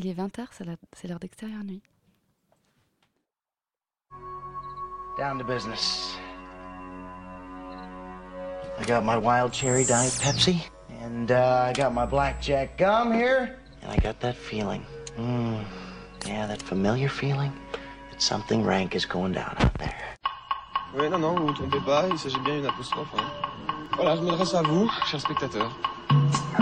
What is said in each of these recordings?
Il est 20h, c'est l'heure d'extérieur nuit. Down to business. I got my wild cherry diet Pepsi, and uh, I got my blackjack gum here, and I got that feeling. Mm, yeah, that familiar feeling that something rank is going down out there. Oui, non, non, vous vous trompez pas, il s'agit bien d'une apostrophe. Hein. Voilà, je m'adresse à vous, chers spectateurs.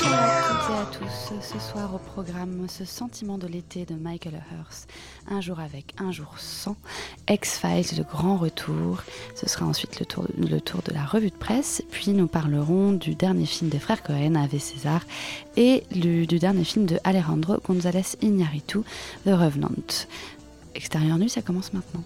Bonsoir à tous. Ce soir au programme, ce sentiment de l'été de Michael Hurst. Un jour avec, un jour sans. X-Files, le grand retour. Ce sera ensuite le tour, le tour de la revue de presse. Puis nous parlerons du dernier film des frères Cohen, Ave César, et du, du dernier film de Alejandro González Iñárritu, The Revenant. Extérieur nu, ça commence maintenant.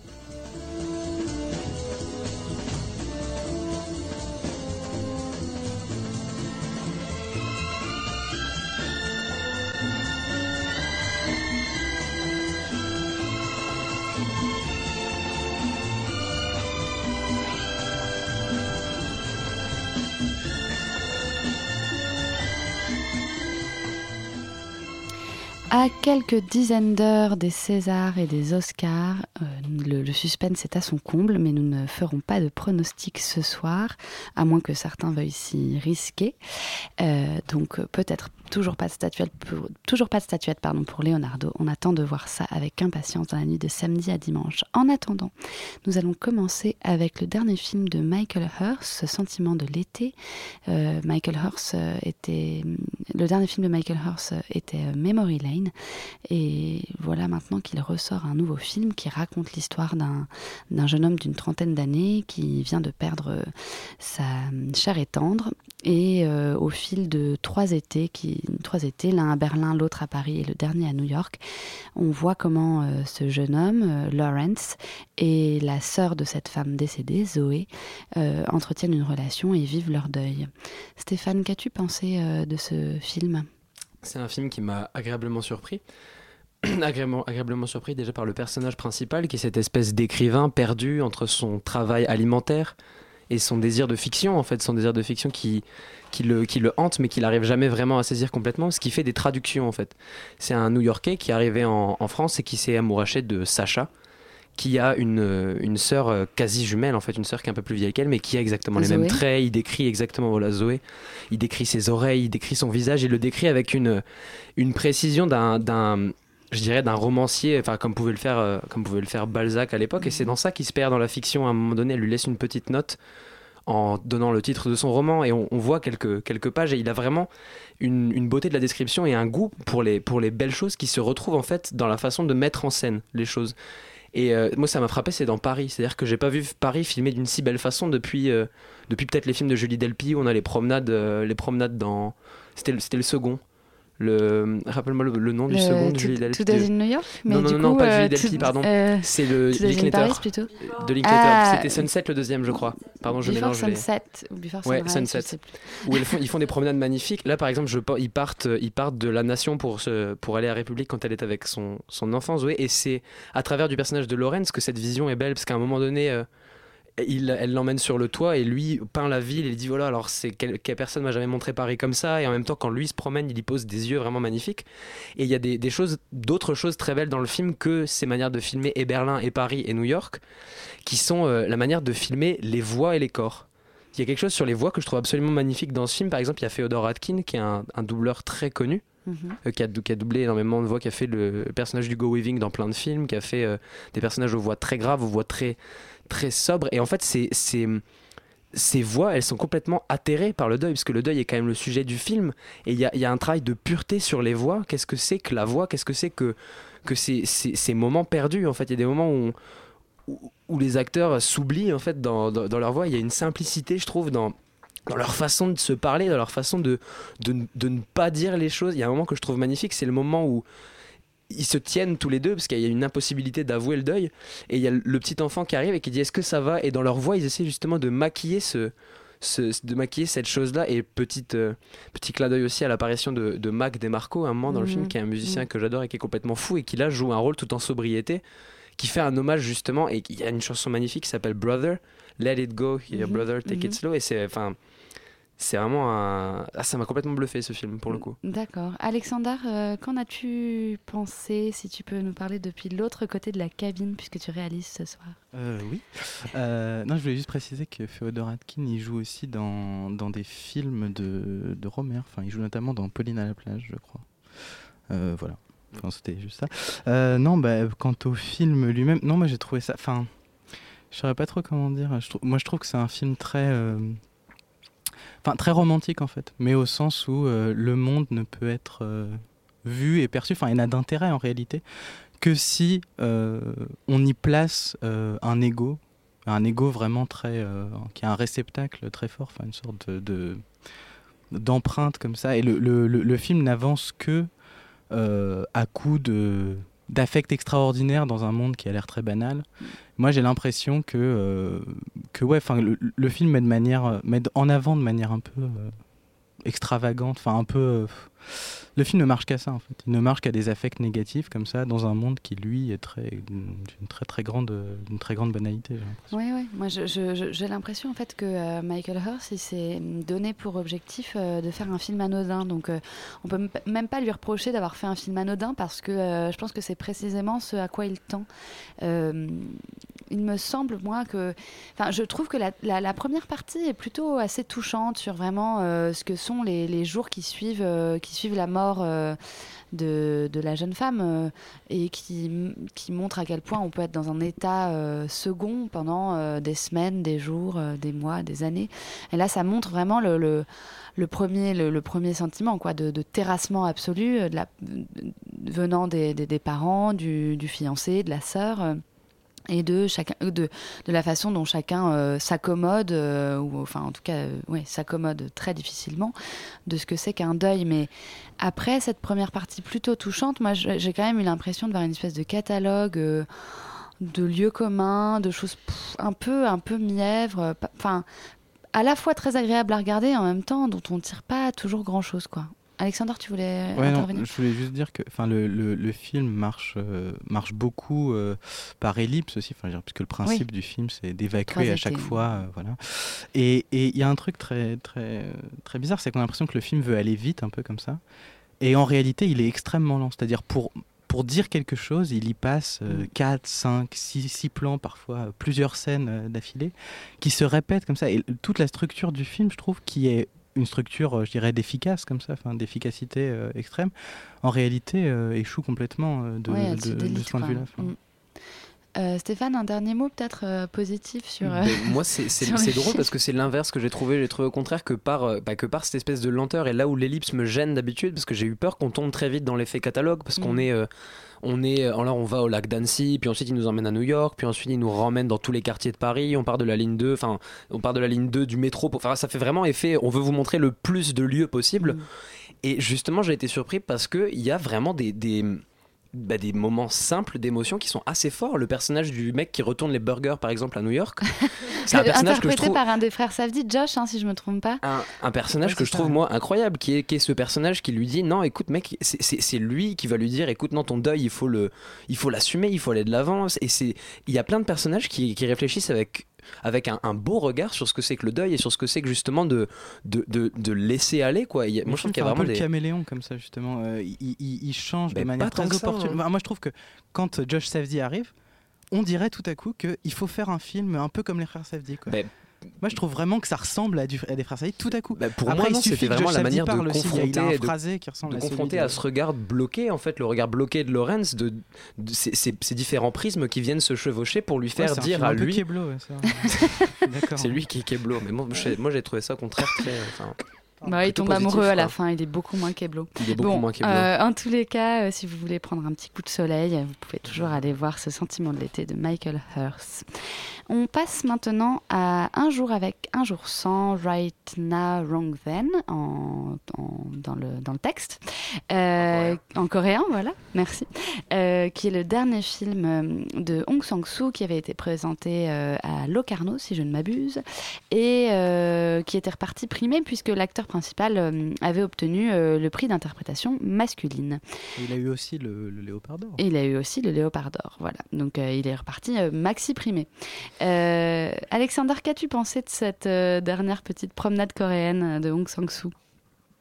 Quelques dizaines d'heures des Césars et des Oscars, euh, le, suspense est à son comble, mais nous ne ferons pas de pronostics ce soir, à moins que certains veuillent s'y risquer. Euh, donc peut-être toujours pas de statuette, pour, pardon, pour Leonardo. On attend de voir ça avec impatience dans la nuit de samedi à dimanche. En attendant, nous allons commencer avec le dernier film de Michael Ce sentiment de l'été. Euh, Michael Hurst euh, était le dernier film de Michael était euh, Memory Lane et voilà maintenant qu'il ressort un nouveau film qui raconte l'histoire d'un jeune homme d'une trentaine d'années qui vient de perdre sa chair et tendre et au fil de trois étés qui trois étés l'un à Berlin l'autre à Paris et le dernier à New York. On voit comment euh, ce jeune homme euh, Lawrence et la sœur de cette femme décédée Zoé euh, entretiennent une relation et vivent leur deuil. Stéphane qu'as-tu pensé de ce film? C'est un film qui m'a agréablement surpris. agréablement, agréablement surpris déjà par le personnage principal qui est cette espèce d'écrivain perdu entre son travail alimentaire et son désir de fiction en fait son désir de fiction qui, qui, le, qui le hante mais qu'il n'arrive jamais vraiment à saisir complètement ce qui fait des traductions en fait. C'est un New-Yorkais qui est arrivé en, en France et qui s'est amouraché de Sacha qui a une, une sœur euh, quasi jumelle en fait une sœur qui est un peu plus vieille qu'elle mais qui a exactement les mêmes traits. Il décrit exactement voilà Zoé. Il décrit ses oreilles il décrit son visage il le décrit avec une, une précision d'un d'un je dirais d'un romancier enfin comme pouvait le faire euh, comme pouvait le faire Balzac à l'époque. Et c'est dans ça qu'il se perd dans la fiction. À un moment donné elle lui laisse une petite note en donnant le titre de son roman. Et on, on voit quelques, quelques pages. Et il a vraiment une, une beauté de la description et un goût pour les, pour les belles choses qui se retrouvent en fait dans la façon de mettre en scène les choses. Et euh, moi ça m'a frappé c'est dans Paris. C'est à dire que j'ai pas vu Paris filmé d'une si belle façon depuis, euh, depuis peut-être les films de Julie Delpy où on a les promenades euh, les promenades dans c'était le, c'était le second le rappelle-moi le, le nom du Le second de Julie Delpy in New York mais non, non, du non, coup, pas de Julie euh, Delpy, pardon. euh, c'est le Linklater de Linklater Ah. c'était Sunset le deuxième je crois pardon je Before mélange les Sunset ou Before Ouais, Sunrise, Sunset. où ils font, ils font des promenades magnifiques. Là, par exemple, je, ils, partent, ils partent de la Nation pour, se, pour aller à République quand elle est avec son, son enfant Zoé. Et c'est à travers du personnage de Lawrence que cette vision est belle, parce qu'à un moment donné, euh, il, elle l'emmène sur le toit et lui peint la ville. Et il dit voilà, alors c'est quelle, quelle personne m'a jamais montré Paris comme ça? Et en même temps, quand lui se promène, il y pose des yeux vraiment magnifiques. Et il y a des, des choses, d'autres choses très belles dans le film que ces manières de filmer et Berlin et Paris et New York, qui sont euh, la manière de filmer les voix et les corps. Il y a quelque chose sur les voix que je trouve absolument magnifique dans ce film. Par exemple, il y a Féodor Atkin, qui est un, un doubleur très connu, Mhm. euh, qui, a, dou- qui a doublé énormément de voix, qui a fait le personnage du Go Weaving dans plein de films, qui a fait euh, des personnages aux voix très graves, aux voix très, très sobres. Et en fait, c'est, ces voix, elles sont complètement atterrées par le deuil, parce que le deuil est quand même le sujet du film. Et il y y a un travail de pureté sur les voix. Qu'est-ce que c'est que la voix? Qu'est-ce que c'est que, que ces, ces, moments perdus En fait, il y a des moments où, où, où les acteurs s'oublient en fait dans, dans, dans leur voix. Il y a une simplicité, je trouve, dans dans leur façon de se parler, dans leur façon de, de, de ne pas dire les choses. Il y a un moment que je trouve magnifique, c'est le moment où ils se tiennent tous les deux parce qu'il y a une impossibilité d'avouer le deuil et il y a le petit enfant qui arrive et qui dit est-ce que ça va? Et dans leur voix ils essaient justement de maquiller ce, ce- de maquiller cette chose là et petite euh, petit clin d'œil aussi à l'apparition de, de Mac DeMarco à un moment dans le Mhm. film qui est un musicien Mhm. que j'adore et qui est complètement fou et qui là joue un rôle tout en sobriété qui fait un hommage justement et il y a une chanson magnifique qui s'appelle Brother Let It Go Your Mhm. Brother Take It. Slow et c'est enfin c'est vraiment un ah, ça m'a complètement bluffé ce film pour le coup D'accord. Alexander, euh, qu'en as-tu pensé Si tu peux nous parler depuis l'autre côté de la cabine, puisque tu réalises ce soir? Euh, oui. Euh, non, je voulais juste préciser que Féodor Atkin, il joue aussi dans, dans des films de, de Romer. Enfin, il joue notamment dans Pauline à la plage, je crois. Euh, voilà. Enfin, c'était juste ça. Euh, non, bah, quant au film lui-même, non, moi j'ai trouvé ça. Enfin, je saurais pas trop comment dire. Je trou- moi, je trouve que c'est un film très. Enfin, très romantique en fait, mais au sens où euh, le monde ne peut être euh, vu et perçu, enfin, il n'a d'intérêt en réalité que si euh, on y place un ego, un ego vraiment très, qui a un réceptacle très fort, enfin une sorte de, de- d'empreinte comme ça. Et le, le- le- film n'avance que à coup de d'affect extraordinaire dans un monde qui a l'air très banal. Moi, j'ai l'impression que euh, que le, le film met de manière met en avant de manière un peu euh, extravagante, enfin un peu. Le film ne marche qu'à ça en fait. Il ne marche qu'à des affects négatifs comme ça dans un monde qui lui est très d'une très très grande d'une très grande banalité. Oui, oui. Moi, j'ai l'impression en fait que euh, Michael Hurst, il s'est donné pour objectif euh, de faire un film anodin. Donc, euh, on peut même pas lui reprocher d'avoir fait un film anodin parce que euh, je pense que c'est précisément ce à quoi il tend. Il me semble, moi, que. Enfin, je trouve que la, première partie est plutôt assez touchante sur vraiment ce que sont les, jours qui suivent, qui suivent la mort euh, de, la jeune femme euh, et qui, qui montre à quel point on peut être dans un état euh, second pendant des semaines, des jours, des mois, des années. Et là, ça montre vraiment le. premier, sentiment quoi, de, terrassement absolu venant des, parents, du fiancé, de la sœur. Et euh, de, la façon dont chacun euh, s'accommode euh, ou enfin en tout cas s'accommode très difficilement de ce que c'est qu'un deuil. Mais après cette première partie plutôt touchante moi j'ai quand même eu l'impression de voir une espèce de catalogue de lieux communs de choses un peu un peu mièvres à la fois très agréable à regarder et en même temps dont on tire pas toujours grand chose quoi Alexandre tu voulais Ouais, non, intervenir? je voulais juste dire que le, le, le film marche, euh, marche beaucoup euh, par ellipse aussi, dire, puisque le principe du film c'est d'évacuer à chaque fois. euh, voilà. Et et il y a un truc très, très, très bizarre, c'est qu'on a l'impression que le film veut aller vite, un peu comme ça. Et en réalité, il est extrêmement lent. C'est-à-dire, pour, pour dire quelque chose, il y passe Mm. 4, 5, 6, 6 plans, parfois euh, plusieurs scènes euh, d'affilée, qui se répètent comme ça. Et toute la structure du film, je trouve, qui est une structure, euh, je dirais, d'efficace, comme ça, enfin, d'efficacité euh, extrême, en réalité, euh, échoue complètement de, Ouais, ce point de vue-là. Euh, Stéphane, un dernier mot peut-être euh, positif sur. euh, Ben, moi, c'est drôle parce que c'est l'inverse que j'ai trouvé. J'ai trouvé au contraire que par, euh, bah, que par cette espèce de lenteur et là où l'ellipse me gêne d'habitude, parce que j'ai eu peur qu'on tombe très vite dans l'effet catalogue, parce qu'on Mm. est. euh, on est, euh, alors on va au lac d'Annecy, puis ensuite il nous emmène à New York, puis ensuite il nous ramène dans tous les quartiers de Paris. On part de la ligne 2, enfin, on part de la ligne 2 du métro. Pour, enfin, ça fait vraiment effet. On veut vous montrer le plus de lieux possible. Mm. Et justement, j'ai été surpris parce que il y a vraiment des, des, bah, des moments simples d'émotion qui sont assez forts. Le personnage du mec qui retourne les burgers, par exemple, à New York, c'est un personnage que je interprété trouve par un des frères Safdie, Josh, hein, si je me trompe pas. un, un personnage Ouais, que je trouve ça. moi incroyable qui est, qui est ce personnage qui lui dit non écoute mec c'est- lui qui va lui dire écoute non ton deuil il faut le il faut l'assumer il faut aller de l'avant et c'est il y a plein de personnages qui, qui réfléchissent avec avec un, un beau regard sur ce que c'est que le deuil et sur ce que c'est que justement de de, de, de laisser aller quoi Il y a- moi je trouve qu'il y a un peu vraiment le des caméléon comme ça justement. Euh, il, il- il change Ben, de manière très opportune. hein. Enfin, moi je trouve que quand Josh Safdie arrive, on dirait tout à coup qu'il faut faire un film un peu comme les frères Safdie. Quoi. Moi je trouve vraiment que ça ressemble à, du, à des frères Safdie tout à coup. bah, pour Après, moi il non, suffit c'était vraiment la manière de parle aussi. Il y a- il a un confronter de- phrasé qui ressemble de à confronter de- à ce regard bloqué en fait le regard bloqué de Lorenz de, de ces, ces- ces différents prismes qui viennent se chevaucher pour lui faire dire à lui Keblo, c'est lui qui est Keblo mais moi, j'ai- moi j'ai trouvé ça au contraire très enfin, Bah, il tombe positif, amoureux à la fin, il est beaucoup moins qu'Eblo. Il est beaucoup bon, moins euh, en tous les cas, euh, si vous voulez prendre un petit coup de soleil, vous pouvez toujours aller voir ce sentiment de l'été de Michael Hurst. On passe maintenant à Un jour avec, un jour sans, Right Now, Wrong Then, en, en- dans, le, dans le texte. Euh, en coréen, voilà, merci. Euh, qui est le dernier film euh, de Hong Sang-soo qui avait été présenté euh, à Locarno, si je ne m'abuse, et qui était reparti primé puisque l'acteur principal avait obtenu le prix d'interprétation masculine. Et il a eu aussi le, le Léopard d'or. Il a eu aussi le Léopard d'or, voilà. Donc il est reparti maxi primé. Euh, Alexander, qu'as-tu pensé de cette euh, dernière petite promenade coréenne de Hong Sang-soo?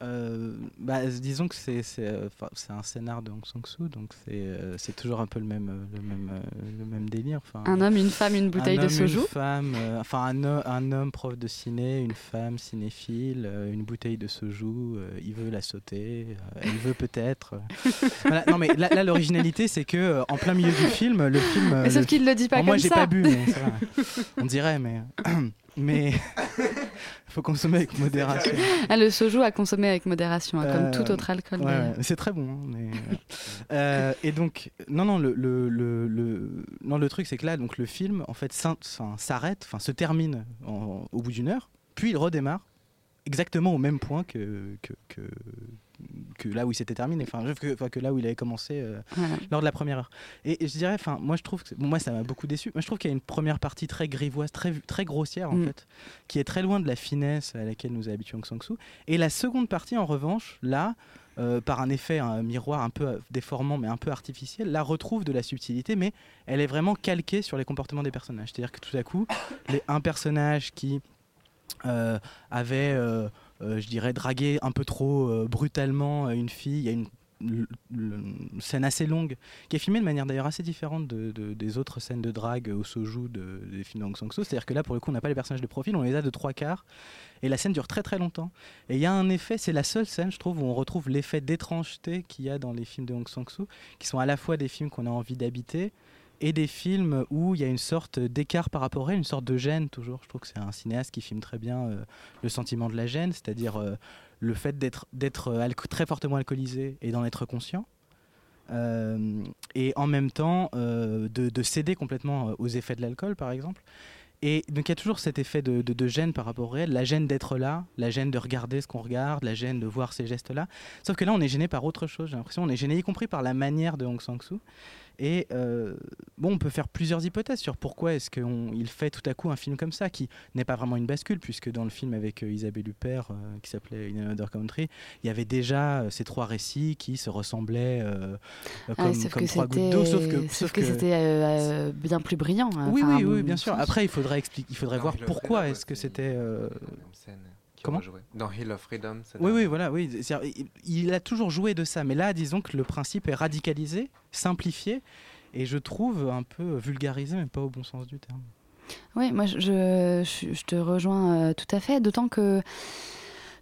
Euh, bah, disons que c'est c'est euh, c'est un scénar de Hong Sang-soo, donc c'est euh, c'est toujours un peu le même, le même, le même délire. 'fin. Un homme, une femme, une bouteille un de homme, soju Une femme, euh, enfin un, un homme prof de ciné, une femme cinéphile, euh, une bouteille de soju, euh, il veut la sauter, euh, elle veut peut-être. Voilà, non mais là, l'originalité c'est que en plein milieu du film, le film. Mais sauf qu'il le dit pas Bon, Moi comme j'ai pas bu, mais ça va. on dirait, mais mais faut consommer avec modération. Ah, le soju à consommer avec modération, hein, comme Euh, tout autre alcool. ouais, ouais, c'est très bon. hein, mais, euh, euh, et donc, non, non, le, le, le, le- non, le truc, c'est que là, donc, le film, en fait, s'arrête, enfin, se termine en- au bout d'une heure, puis il redémarre exactement au même point que, que, que, que là où il s'était terminé, enfin, que, que là où il avait commencé euh, Voilà. lors de la première heure. Et, et je dirais, enfin, moi je trouve que bon, moi ça m'a beaucoup déçu. Moi je trouve qu'il y a une première partie très grivoise, très très grossière en Mm. fait, qui est très loin de la finesse à laquelle nous a habitué Aung San Suu. Et la seconde partie, en revanche, là. euh, par un effet un miroir un peu euh, déformant mais un peu artificiel, là retrouve de la subtilité mais elle est vraiment calquée sur les comportements des personnages. C'est-à-dire que tout à coup, les- un personnage qui euh, avait, euh, je dirais, dragué un peu trop euh, brutalement euh, une fille. Il y a une, scène assez longue qui est filmée de manière d'ailleurs assez différente de, de- des autres scènes de drague au soju de, des films d'Aung San Suu. C'est-à-dire que là, pour le coup, on n'a pas les personnages de profil, on les a de trois quarts. Et la scène dure très très longtemps. Et il y a un effet, c'est la seule scène, je trouve, où on retrouve l'effet d'étrangeté qu'il y a dans les films de Hong Sang-soo, qui sont à la fois des films qu'on a envie d'habiter et des films où il y a une sorte d'écart par rapport à elle, une sorte de gêne toujours. Je trouve que c'est un cinéaste qui filme très bien euh, le sentiment de la gêne, c'est-à-dire euh, le fait d'être euh, très fortement alcoolisé et d'en être conscient. Et en même temps de, de céder complètement aux effets de l'alcool par exemple. Et donc il y a toujours cet effet de, gêne par rapport au réel, la gêne d'être là, la gêne de regarder ce qu'on regarde, la gêne de voir ces gestes-là. Sauf que là, on est gêné par autre chose, j'ai l'impression. On est gêné y compris par la manière de Hong Sang-soo. Et bon, on peut faire plusieurs hypothèses sur pourquoi est-ce qu'il fait tout à coup un film comme ça, qui n'est pas vraiment une bascule, puisque dans le film avec euh, Isabelle Huppert, euh, qui s'appelait In Another Country, il y avait déjà euh, ces trois récits qui se ressemblaient euh, Ah, comme, sauf comme que trois c'était gouttes d'eau, sauf que, sauf sauf que que- c'était euh, euh, bien plus brillant. hein. oui, oui, oui, bien sûr. Après, il faudrait expliquer, il faudrait voir pourquoi est-ce que c'était. euh, Comment. Dans Hill of Freedom, c'est Oui, oui, voilà, oui. Il a toujours joué de ça, mais là, disons que le principe est radicalisé, simplifié, et je trouve un peu vulgarisé, mais pas au bon sens du terme. Oui, moi je, te rejoins euh, tout à fait, d'autant que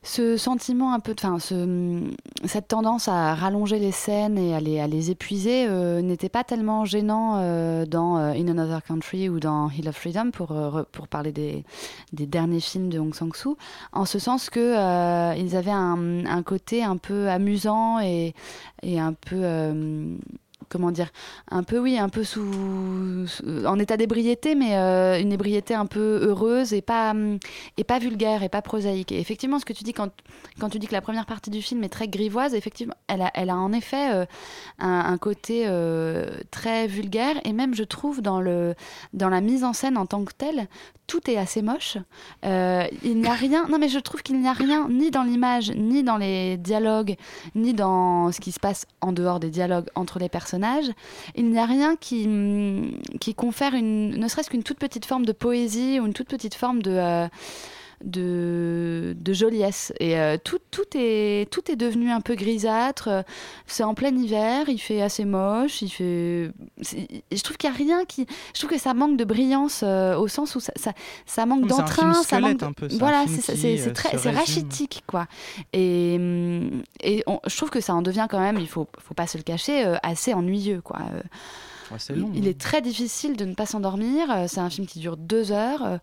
ce sentiment un peu, enfin, ce, cette tendance à rallonger les scènes et à les, épuiser euh, n'était pas tellement gênant euh, dans In Another Country ou dans Hill of Freedom pour, parler des, derniers films de Hong Sang-soo, en ce sens que ils avaient un, côté un peu amusant et, un peu comment dire, un peu oui, un peu sous, en état d'ébriété, mais euh, une ébriété un peu heureuse et pas hum, et pas vulgaire et pas prosaïque. Et effectivement, ce que tu dis quand quand tu dis que la première partie du film est très grivoise, effectivement, elle a elle a en effet euh, un, côté euh, très vulgaire et même je trouve dans le dans la mise en scène en tant que telle, tout est assez moche. Il n'y a rien. Non, mais je trouve qu'il n'y a rien ni dans l'image, ni dans les dialogues, ni dans ce qui se passe en dehors des dialogues entre les Il n'y a rien qui, qui confère une, ne serait-ce qu'une toute petite forme de poésie ou une toute petite forme de. De, de joliesse et euh, tout, tout, est, tout est devenu un peu grisâtre c'est en plein hiver il fait assez moche il fait je trouve qu'il n'y a rien qui je trouve que ça manque de brillance euh, au sens où ça, ça, ça manque d'entrain ça manque un peu, voilà c'est euh, c'est très c'est rachitique quoi et, hum, et on- je trouve que ça en devient quand même il faut faut pas se le cacher euh, assez ennuyeux quoi Ouais, il- long. il hein. est très difficile de ne pas s'endormir. C'est un film qui dure deux heures,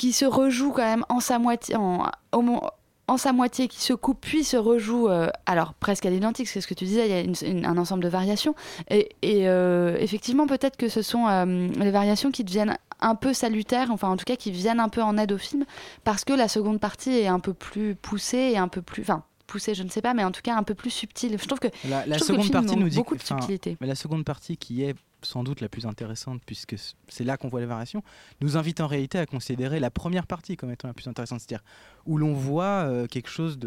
qui se rejoue quand même en sa moitié, en, en sa moitié qui se coupe puis se rejoue, euh, alors presque à l'identique, c'est ce que tu disais, il y a une- une- un ensemble de variations. Et, et, euh, effectivement, peut-être que ce sont euh, les variations qui deviennent un peu salutaires, enfin en tout cas qui viennent un peu en aide au film, parce que la seconde partie est un peu plus poussée et un peu plus. Enfin, poussée, je ne sais pas, mais en tout cas un peu plus subtile. Je trouve que, La, la je trouve que le seconde film partie nous dit beaucoup que- de subtilité. mais la seconde partie qui est sans doute la plus intéressante puisque c'est là qu'on voit les variations, nous invite en réalité à considérer la première partie comme étant la plus intéressante, c'est-à-dire où l'on voit euh, quelque chose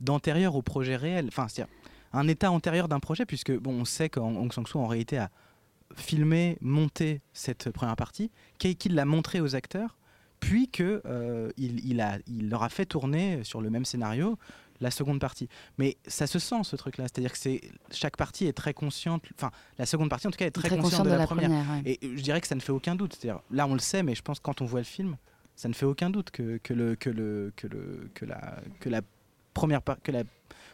d'antérieur au projet réel, enfin c'est-à-dire un état antérieur d'un projet puisque bon on sait qu'Aung Aung San Suu en réalité a filmé, monté cette première partie, qu'il qu'il l'a montré aux acteurs, puis que euh, leur a fait tourner sur le même scénario la seconde partie. Mais ça se sent ce truc-là, c'est-à-dire que c'est chaque partie est très consciente, enfin la seconde partie en tout cas est très, Très consciente, de, la, première. ouais. Et euh, je dirais que ça ne fait aucun doute. C'est-à-dire là on le sait, mais je pense que quand on voit le film, ça ne fait aucun doute que, que le que le que le que la que la première par- que la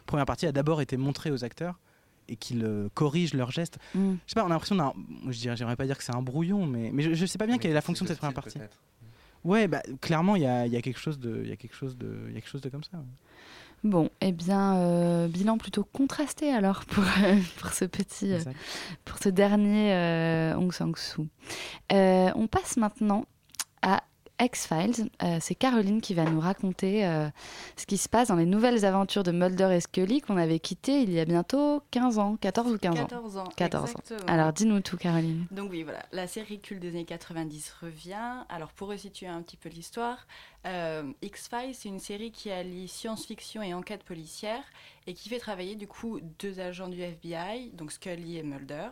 première partie a d'abord été montrée aux acteurs et qu'ils euh, corrigent leurs gestes. Mm. Je sais pas, on a l'impression d'un. Je dirais, j'aimerais pas dire que c'est un brouillon, mais, mais je, je sais pas bien quelle est la fonction de cette première partie. Ouais, bah, clairement, il y a, il y a quelque chose de, il y a quelque chose de, il y a quelque chose de comme ça. ouais. Bon, eh bien, euh, bilan plutôt contrasté alors pour, euh, pour ce petit, euh, pour ce dernier Aung San Suu. On passe maintenant à X-Files. Euh, c'est Caroline qui va nous raconter euh, ce qui se passe dans les nouvelles aventures de Mulder et Scully qu'on avait quitté il y a bientôt 15 ans, 14 ou 15 ans 14 ans, 14 ans. Alors dis-nous tout, Caroline. Donc oui, voilà, la série culte des années 90 revient. Alors pour resituer un petit peu l'histoire, euh, X-Files, c'est une série qui allie science-fiction et enquête policière et qui fait travailler du coup deux agents du FBI, donc Scully et Mulder.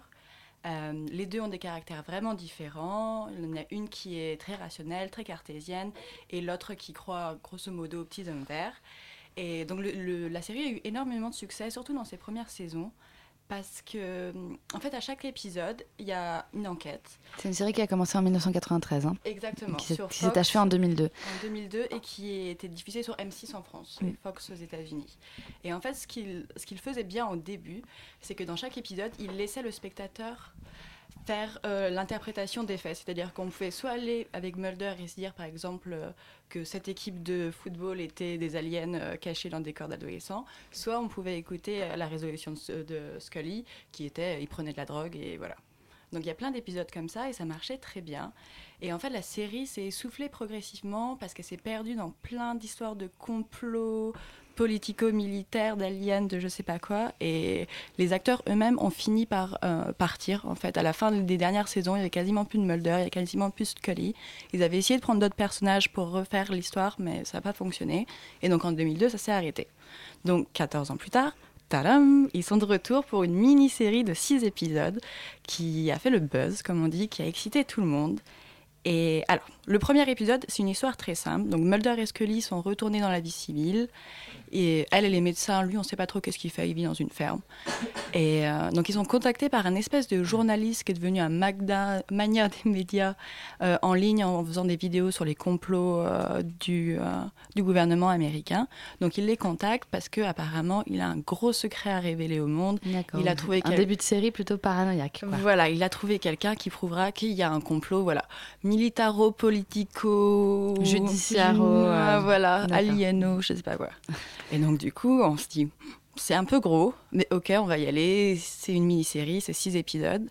Euh, les deux ont des caractères vraiment différents. Il y en a une qui est très rationnelle, très cartésienne, et l'autre qui croit grosso modo aux petits hommes verts. Et donc la série a eu énormément de succès, surtout dans ses premières saisons, parce que en fait à chaque épisode il y a une enquête. C'est une série qui a commencé en 1993, hein, Exactement. qui s'est achevée en 2002. en 2002 et qui était diffusée sur M6 en France et Mm. Fox aux États-Unis. Et en fait, ce qu'il ce qu'il faisait bien au début, c'est que dans chaque épisode, il laissait le spectateur faire euh, l'interprétation des faits. C'est-à-dire qu'on pouvait soit aller avec Mulder et se dire, par exemple, euh, que cette équipe de football était des aliens euh, cachés dans des corps d'adolescents, soit on pouvait écouter la résolution de, de Scully, qui était, il prenait de la drogue et voilà. Donc il y a plein d'épisodes comme ça et ça marchait très bien. Et en fait, la série s'est essoufflée progressivement parce qu'elle s'est perdue dans plein d'histoires de complots politico-militaires, d'aliens, de je sais pas quoi. Et les acteurs eux-mêmes ont fini par euh, partir. En fait, à la fin des dernières saisons, il y avait quasiment plus de Mulder, il y avait quasiment plus de Scully. Ils avaient essayé de prendre d'autres personnages pour refaire l'histoire, mais ça n'a pas fonctionné. Et donc en 2002, ça s'est arrêté. Donc 14 ans plus tard, tadam, ils sont de retour pour une mini-série de 6 épisodes qui a fait le buzz, comme on dit, qui a excité tout le monde. Et alors, le premier épisode, c'est une histoire très simple. Donc Mulder et Scully sont retournés dans la vie civile. Et elle, elle est médecin. Lui, on ne sait pas trop qu'est-ce qu'il fait. Il vit dans une ferme. Et euh, donc, ils sont contactés par un espèce de journaliste qui est devenu un magda, mania des médias euh, en ligne en faisant des vidéos sur les complots euh, du, du gouvernement américain. Donc, il les contacte parce que apparemment, il a un gros secret à révéler au monde. Il a trouvé un début de série plutôt paranoïaque. quoi. voilà, il a trouvé quelqu'un qui prouvera qu'il y a un complot, voilà, militaro-politico, Judiciaro, Ah, euh, voilà, d'accord. alieno, je sais pas quoi. Et donc du coup, on se dit, c'est un peu gros, mais ok, on va y aller. C'est une mini-série, c'est six épisodes.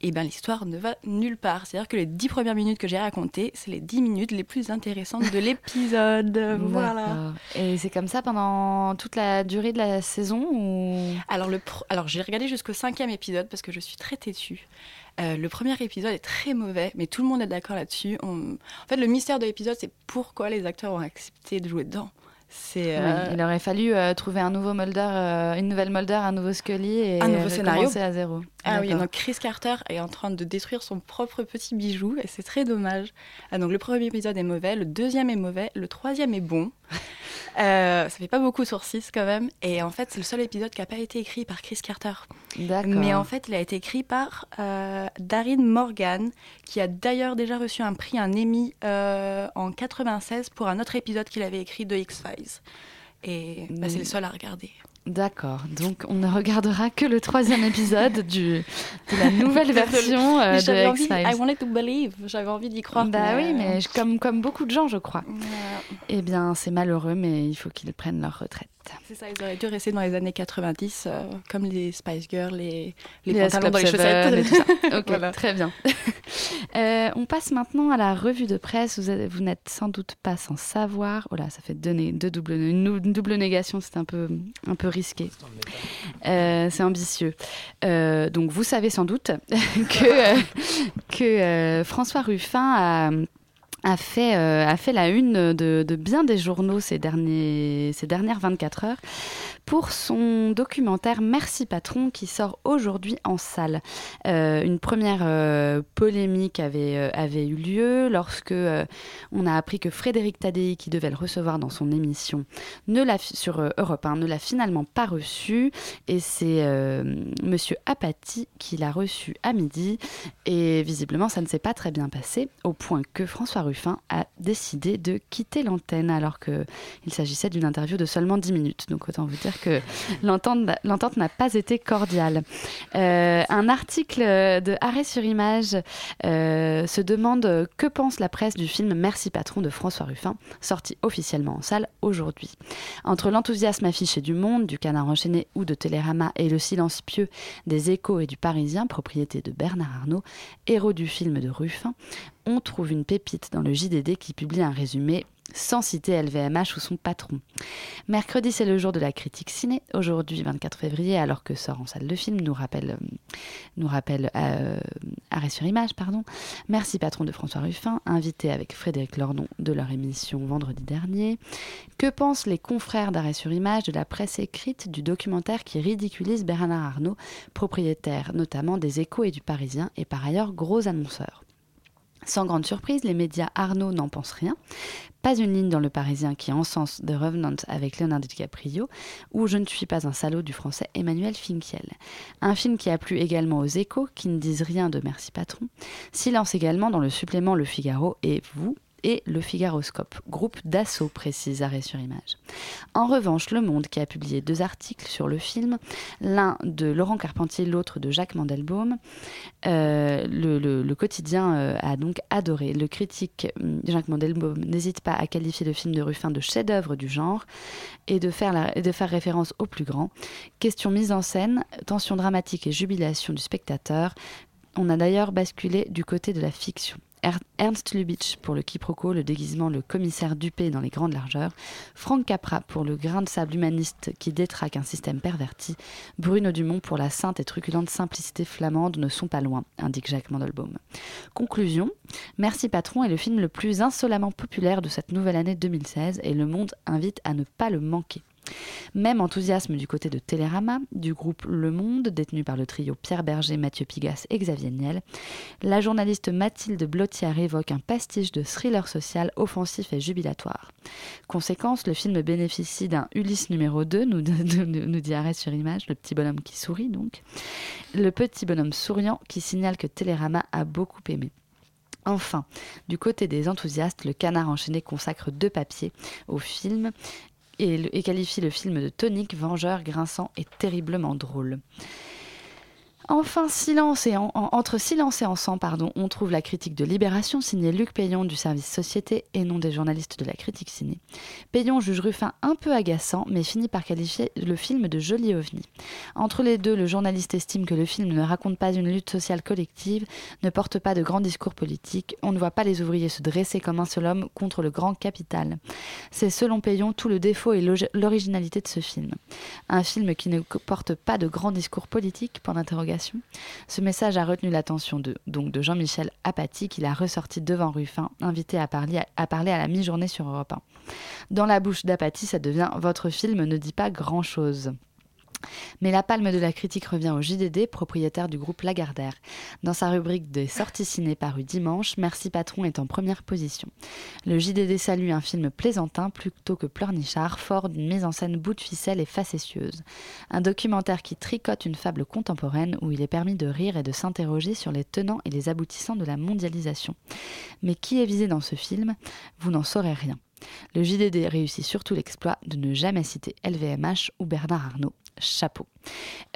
Et ben l'histoire ne va nulle part. C'est-à-dire que les dix premières minutes que j'ai racontées, c'est les dix minutes les plus intéressantes de l'épisode. voilà. Et c'est comme ça pendant toute la durée de la saison ou... Alors, le pro- Alors j'ai regardé jusqu'au cinquième épisode parce que je suis très têtue. Euh, le premier épisode est très mauvais, mais tout le monde est d'accord là-dessus. On- En fait, le mystère de l'épisode, c'est pourquoi les acteurs ont accepté de jouer dedans. C'est euh, Oui, il aurait fallu euh, trouver un nouveau Mulder, euh, une nouvelle Mulder, un nouveau Scully et Un nouveau scénario. à zéro. Ah oui, donc Chris Carter est en train de détruire son propre petit bijou et c'est très dommage. Ah, donc le premier épisode est mauvais, le deuxième est mauvais, le troisième est bon. Euh, ça fait pas beaucoup sur six quand même. Et en fait, c'est le seul épisode qui n'a pas été écrit par Chris Carter. Mais en fait, il a été écrit par euh, Darin Morgan, qui a d'ailleurs déjà reçu un prix, un Emmy euh, en 96 pour un autre épisode qu'il avait écrit de X-Files. Et bah, c'est le seul à regarder. D'accord, donc on ne regardera que le troisième épisode du, de la nouvelle version euh, de X-Files. I wanted to believe, j'avais envie d'y croire. Bah mais, oui, euh, mais je- comme, comme beaucoup de gens, je crois. Eh bien, c'est malheureux, mais il faut qu'ils prennent leur retraite. C'est ça, ils auraient dû rester dans les années 90, euh, comme les Spice Girls, les, les, Les pantalons dans les Seven et chaussettes. tout ça. Ok, Voilà. très bien. Euh, on passe maintenant à la revue de presse. Vous, n'êtes sans doute pas sans savoir. Oh là, ça fait deux, deux doubles, une, double négation, c'est un peu, un peu risqué. Euh, c'est ambitieux. Donc, vous savez sans doute que, que François Ruffin a a fait, euh, a fait la une de, de bien des journaux ces, derniers, ces dernières 24 heures pour son documentaire Merci Patron qui sort aujourd'hui en salle. Euh, une première euh, polémique avait, euh, avait eu lieu lorsque on a appris que Frédéric Tadei, qui devait le recevoir dans son émission ne sur Europe 1, ne l'a finalement pas reçu et c'est Monsieur Apathy qui l'a reçu à midi et visiblement ça ne s'est pas très bien passé au point que François Ruffin a décidé de quitter l'antenne alors qu'il s'agissait d'une interview de seulement 10 minutes. Donc autant vous dire que l'entente n'a pas été cordiale. Euh, un article de Arrêt sur Image euh, se demande euh, que pense la presse du film Merci Patron de François Ruffin, sorti officiellement en salle aujourd'hui. Entre l'enthousiasme affiché du Monde, du Canard enchaîné ou de Télérama et le silence pieux des Échos et du Parisien, propriété de Bernard Arnault, héros du film de Ruffin, on trouve une pépite dans le JDD qui publie un résumé sans citer LVMH ou son patron. Mercredi, c'est le jour de la critique ciné. Aujourd'hui, 24 février, alors que sort en salle le film, nous rappelle, euh, nous rappelle euh, Arrêt sur Image, pardon. Merci patron de François Ruffin, invité avec Frédéric Lordon de leur émission vendredi dernier. Que pensent les confrères d'Arrêt sur Image de la presse écrite du documentaire qui ridiculise Bernard Arnault, propriétaire notamment des Échos et du Parisien et par ailleurs gros annonceur? Sans grande surprise, les médias Arnaud n'en pensent rien. Pas une ligne dans Le Parisien qui encense The Revenant avec Leonardo DiCaprio ou Je ne suis pas un salaud du français Emmanuel Finkiel. Un film qui a plu également aux échos qui ne disent rien de Merci Patron. Silence également dans le supplément Le Figaro et vous et le Figaroscope, groupe d'assaut précise arrêt sur image. En revanche, Le Monde qui a publié deux articles sur le film, l'un de Laurent Carpentier, l'autre de Jacques Mandelbaum, euh, le, quotidien euh, a donc adoré. Le critique hum, Jacques Mandelbaum n'hésite pas à qualifier le film de Ruffin de chef-d'œuvre du genre et de, faire de faire référence au plus grand. Question mise en scène, tension dramatique et jubilation du spectateur. On a d'ailleurs basculé du côté de la fiction. Er- Ernst Lubitsch pour le quiproquo, le déguisement, le commissaire Dupé dans les grandes largeurs, Franck Capra pour le grain de sable humaniste qui détraque un système perverti, Bruno Dumont pour la sainte et truculente simplicité flamande ne sont pas loin, indique Jacques Mandelbaum. Conclusion, Merci Patron est le film le plus insolemment populaire de cette nouvelle année 2016 et Le Monde invite à ne pas le manquer. Même enthousiasme du côté de Télérama, du groupe Le Monde, détenu par le trio Pierre Berger, Mathieu Pigas et Xavier Niel. La journaliste Mathilde Blottière évoque un pastiche de thriller social offensif et jubilatoire. Conséquence, le film bénéficie d'un Ulysse numéro 2, nous, nous, nous dit Arrêt sur image, le petit bonhomme qui sourit donc. Le petit bonhomme souriant qui signale que Télérama a beaucoup aimé. Enfin, du côté des enthousiastes, le canard enchaîné consacre deux papiers au film et, qualifie le film de tonique, vengeur, grinçant et terriblement drôle. Enfin, silence et en- en- entre silence et encens, pardon, on trouve la critique de Libération signée Luc Payon du service Société et non des journalistes de la critique ciné. Payon juge Ruffin un peu agaçant, mais finit par qualifier le film de joli ovni. Entre les deux, le journaliste estime que le film ne raconte pas une lutte sociale collective, ne porte pas de grands discours politiques, on ne voit pas les ouvriers se dresser comme un seul homme contre le grand capital. C'est selon Payon tout le défaut et l'originalité de ce film. Un film qui ne porte pas de grands discours politiques? Point d'interrogation. Ce message a retenu l'attention de, de Jean-Michel Apathy, qui l'a ressorti devant Ruffin, invité à parler à, parler à la mi-journée sur Europe 1. Dans la bouche d'Apathy, ça devient Votre film ne dit pas grand-chose. Mais la palme de la critique revient au JDD, propriétaire du groupe Lagardère. Dans sa rubrique des sorties ciné paru dimanche, Merci Patron est en première position. Le JDD salue un film plaisantin plutôt que pleurnichard, fort d'une mise en scène bout de ficelle et facétieuse. Un documentaire qui tricote une fable contemporaine où il est permis de rire et de s'interroger sur les tenants et les aboutissants de la mondialisation. Mais qui est visé dans ce film? Vous n'en saurez rien. Le JDD réussit surtout l'exploit de ne jamais citer LVMH ou Bernard Arnault. Chapeau.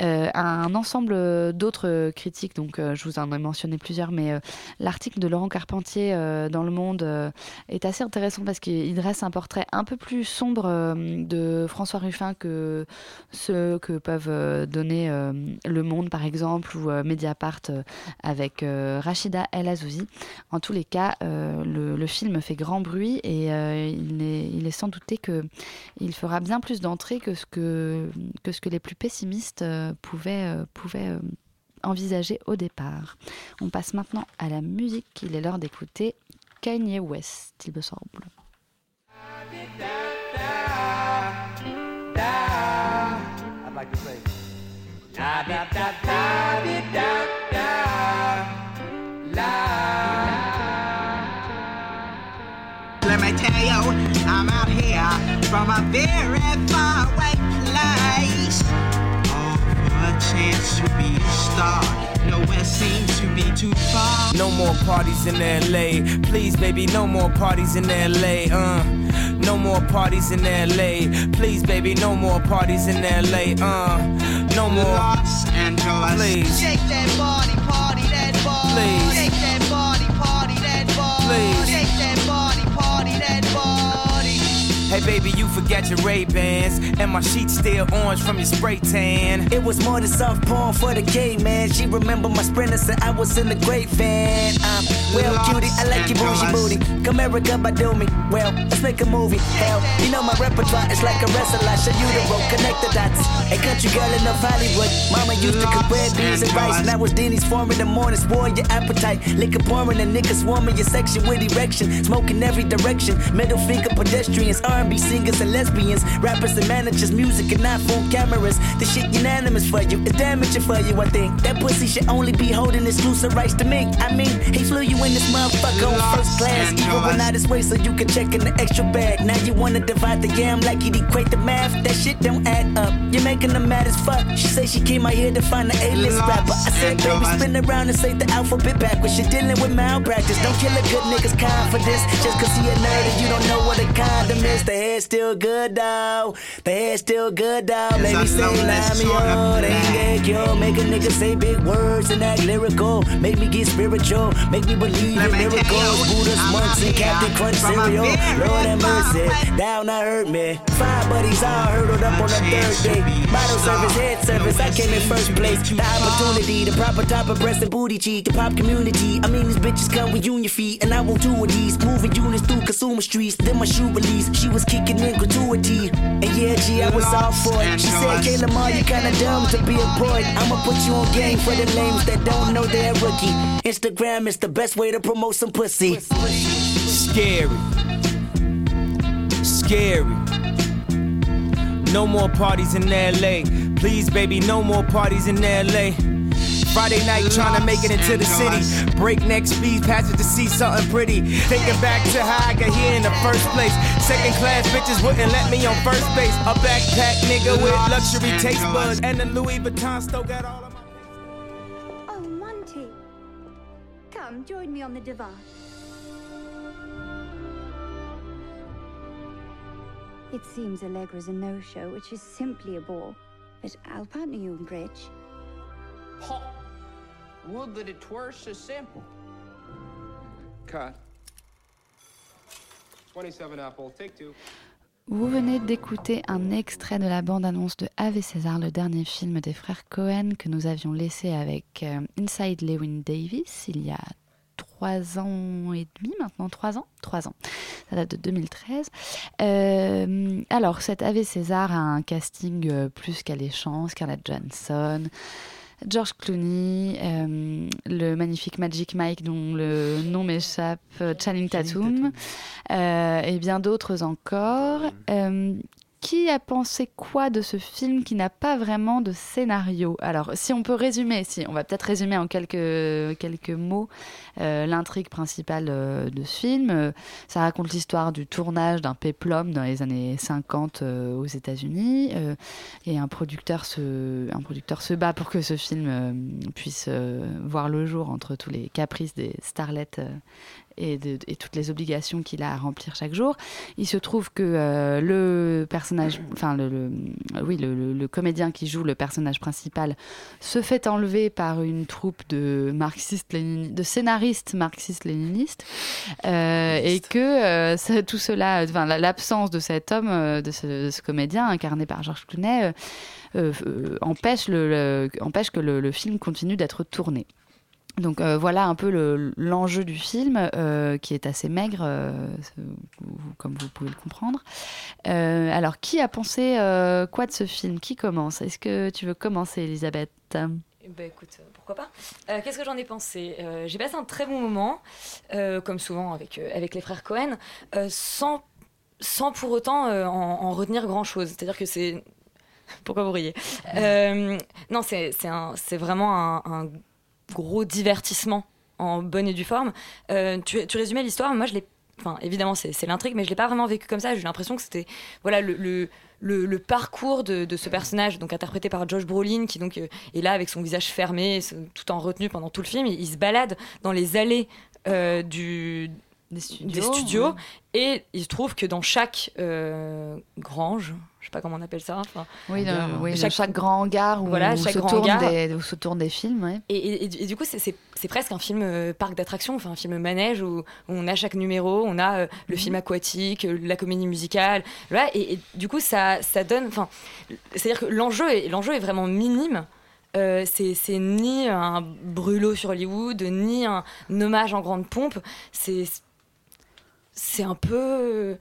Euh, un ensemble d'autres critiques, donc euh, je vous en ai mentionné plusieurs, mais euh, l'article de Laurent Carpentier dans Le Monde est assez intéressant parce qu'il dresse un portrait un peu plus sombre de François Ruffin que ceux que peuvent donner Le Monde par exemple ou Mediapart avec Rachida El Azouzi. En tous les cas, le, film fait grand bruit et il, est, sans douter que il fera bien plus d'entrées que que, que ce que les plus pessimistes euh, pouvaient, euh, pouvaient euh, envisager au départ. On passe maintenant à la musique. Il est l'heure d'écouter Kanye West, il me semble. A chance to be a star. Nowhere seems to be too far. No more parties in LA. Please, baby, no more parties in LA. Uh, no more parties in LA. Please, baby, no more parties in LA. Uh, no more. Los Angeles. Please. Shake that body, party that body. Please. Shake that body, Hey baby, you forgot your Ray Bans, and my sheets still orange from your spray tan. It was more than soft porn for the gay man. She remember my sprinter said I was in the great van. Um, well, cutie, I like your bougie booty. Come America, by do me. Well, let's make a movie. Hell, you know my repertoire is like a wrestler. I show you the road, connect the dots. A country girl in of Hollywood. Mama used to cook red beans and rice. Now it's Denny's form in the morning. Spoil your appetite. Liquor pouring and niggas swarming your section with erection. Smoking every direction. Middle finger pedestrians. R&B singers and lesbians. Rappers and managers. Music and iPhone cameras. This shit unanimous for you. It's damaging for you, I think. That pussy should only be holding exclusive rights to me. I mean, he flew you in this motherfucker on first class. Even when out his way so you can check in the extra bag. Now you wanna divide the yam like you'd equate the math. That shit don't add up. You're making them mad as fuck. She say she came out here to find an A-list rapper. I said, baby, spin around and say the alphabet backwards. You're dealing with malpractice. Don't kill a good nigga's confidence just cause he a nerd and you don't know what a condom is. The hair's still good, though. The hair's still good, though. Make me say, me on. Ain't get cure. Make a nigga say big words and act lyrical. Make me get spiritual. Make me believe in miracles. Buddha's monks and Captain Crunch cereal. Lord have mercy. Down, I hurt me. Five buddies all hurdled up on the third day. Bottle service, head service. I came in first place. The opportunity, the proper top of breast and booty cheek. The pop community. I mean, these bitches come with union feet. And I want two of these. Moving units through consumer streets. Then my shoe release. She was kicking in gratuity. And yeah, G, I was all for it. She said, Kayla Ma, you kinda dumb to be a boy. I'ma put you on game for the lames that don't know they're rookie. Instagram is the best way to promote some pussy. Scary. Scary. No more parties in LA. Please, baby, no more parties in LA. Friday night trying to make it into the city. Breakneck speed, to see something pretty. Thinking back to how I got here in the first place. Second class bitches wouldn't let me on first base. A backpack nigga with luxury taste buds. And the Louis Vuitton still got all of Come, join me on the divan. It seems Allegra's a no-show, which is simply a bore. But I'll partner you in bridge. Would that it were so simple. Cut. 27 Apple, take two. Vous venez d'écouter un extrait de la bande-annonce de Ave César, le dernier film des frères Cohen que nous avions laissé avec euh, Inside Lewin Davis il y a trois ans et demi maintenant, trois ans, trois ans. Ça date de 2013. Euh, alors, cet Ave César a un casting euh, plus qu'alléchant, Scarlett Johansson. George Clooney, euh, le magnifique Magic Mike dont le nom m'échappe, Channing Tatum, euh, et bien d'autres encore. Euh, qui a pensé quoi de ce film qui n'a pas vraiment de scénario? Alors, si on peut résumer, si on va peut-être résumer en quelques, quelques mots euh, l'intrigue principale euh, de ce film. Ça raconte l'histoire du tournage d'un péplum dans les années 50 euh, aux États-Unis. Et un producteur, se, un producteur se bat pour que ce film puisse voir le jour entre tous les caprices des starlettes et, de- et toutes les obligations qu'il a à remplir chaque jour. Il se trouve que euh, le personnage, enfin le, le- oui, le, comédien qui joue le personnage principal se fait enlever par une troupe de marxistes, de scénaristes marxistes-léninistes, euh, et que euh, ça- tout cela, enfin la- l'absence de cet homme, de ce, de ce comédien incarné par Georges Clooney, empêche, que le film continue d'être tourné. Donc euh, voilà un peu le- l'enjeu du film, euh, qui est assez maigre, euh, comme vous pouvez le comprendre. Alors, qui a pensé quoi de ce film? Qui commence? Est-ce que tu veux commencer, Elisabeth? Bah écoute, euh, pourquoi pas? Qu'est-ce que j'en ai pensé? J'ai passé un très bon moment, comme souvent avec, avec les frères Cohen, sans, sans pour autant en, en retenir grand-chose. C'est-à-dire que c'est... Pourquoi vous riez? Non, c'est vraiment un, un gros divertissement en bonne et due forme. Euh, tu, tu résumais l'histoire, moi je l'ai... Enfin, évidemment, c'est l'intrigue, mais je l'ai pas vraiment vécu comme ça. J'ai eu l'impression que c'était voilà le, le, le- le parcours de, de ce personnage, donc interprété par Josh Brolin, qui donc euh, est là avec son visage fermé, tout en retenue pendant tout le film. Il, il se balade dans les allées euh, du, des studios, ouais. et il se trouve que dans chaque euh, grange, je sais pas comment on appelle ça, enfin, Oui, le- hangar, oui, chaque- chaque, grand hangar où, voilà, où chaque se, grand tournent hangar. des, où se tournent des films. ouais. Et, et- et du- et du coup, c'est- presque un film euh, parc d'attractions, enfin un film manège où, où on a chaque numéro, on a euh, le film aquatique, euh, la comédie musicale, voilà, et, et du coup, ça, ça donne, enfin, c'est-à-dire que l'enjeu est, l'enjeu est vraiment minime. Euh, c'est ni un brûlot sur Hollywood, ni un, hommage en grande pompe. C'est c'est un peu.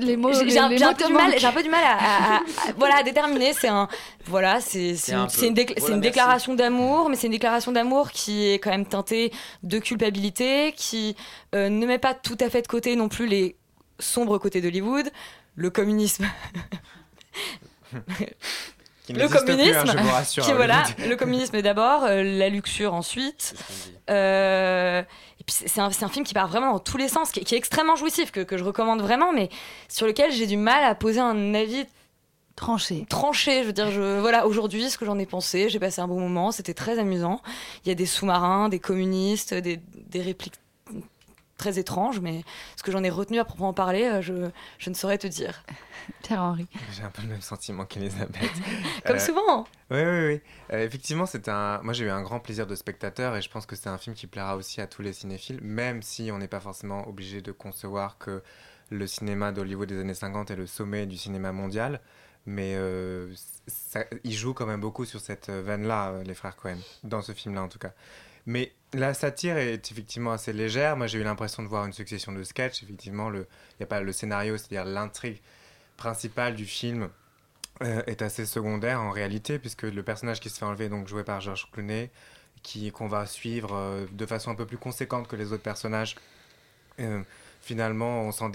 Les mots, J'ai un, peu du mal, j'ai un peu du mal à, à- à- à- voilà, à déterminer. C'est un, voilà, c'est c'est un une, une, décla- voilà, c'est une merci. déclaration d'amour, mais c'est une déclaration d'amour qui est quand même teintée de culpabilité, qui euh, ne met pas tout à fait de côté non plus les sombres côtés d'Hollywood, le communisme. Qui le plus, hein, communisme, je vous rassure, qui voilà, le communisme d'abord, euh, la luxure ensuite. Euh, c'est un, film qui part vraiment dans tous les sens, qui, est- qui est extrêmement jouissif, que, que je recommande vraiment, mais sur lequel j'ai du mal à poser un avis tranché. Tranché, je veux dire, je, voilà, aujourd'hui, ce que j'en ai pensé, j'ai passé un bon moment, c'était très amusant. Il y a des sous-marins, des communistes, des, des répliques très étranges, mais ce que j'en ai retenu à proprement parler, euh, je, je ne saurais te dire. Pierre-Henri. J'ai un peu le même sentiment qu'Elisabeth. Comme souvent. Oui, oui, oui. Euh, effectivement, c'est un. Moi, j'ai eu un grand plaisir de spectateur et je pense que c'est un film qui plaira aussi à tous les cinéphiles, même si on n'est pas forcément obligé de concevoir que le cinéma d'Hollywood des années 50 est le sommet du cinéma mondial. Mais euh, ça, ils jouent quand même beaucoup sur cette veine-là, euh, les frères Cohen, dans ce film-là en tout cas. Mais la satire est effectivement assez légère. Moi, j'ai eu l'impression de voir une succession de sketchs. Effectivement, il n'y a pas le scénario, c'est-à-dire l'intrigue principale du film euh, est assez secondaire en réalité, puisque le personnage qui se fait enlever, donc joué par George Clooney, qui qu'on va suivre euh, de façon un peu plus conséquente que les autres personnages. euh, finalement, on s'en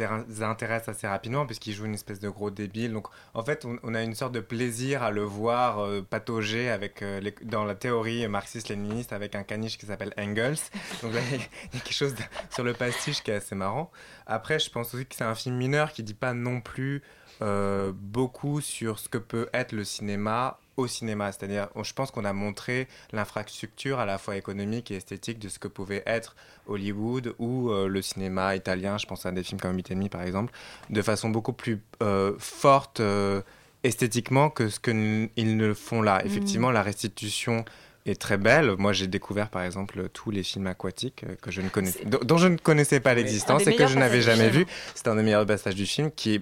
assez rapidement puisqu'il joue une espèce de gros débile. Donc, en fait, on, a une sorte de plaisir à le voir euh, patauger avec, euh, dans la théorie marxiste-léniniste avec un caniche qui s'appelle Engels. Donc il y a quelque chose sur le pastiche qui est assez marrant. Après, je pense aussi que c'est un film mineur qui dit pas non plus euh, beaucoup sur ce que peut être le cinéma au cinéma. C'est-à-dire, je pense qu'on a montré l'infrastructure à la fois économique et esthétique de ce que pouvait être Hollywood ou euh, le cinéma italien. Je pense à des films comme 8 et demi par exemple, de façon beaucoup plus euh, forte euh, esthétiquement que ce qu'ils ne font là. Effectivement, la restitution est très belle. Moi, j'ai découvert par exemple tous les films aquatiques que je ne connaissais, dont, dont je ne connaissais pas l'existence et que je n'avais jamais vu. C'est un des meilleurs passages du film qui est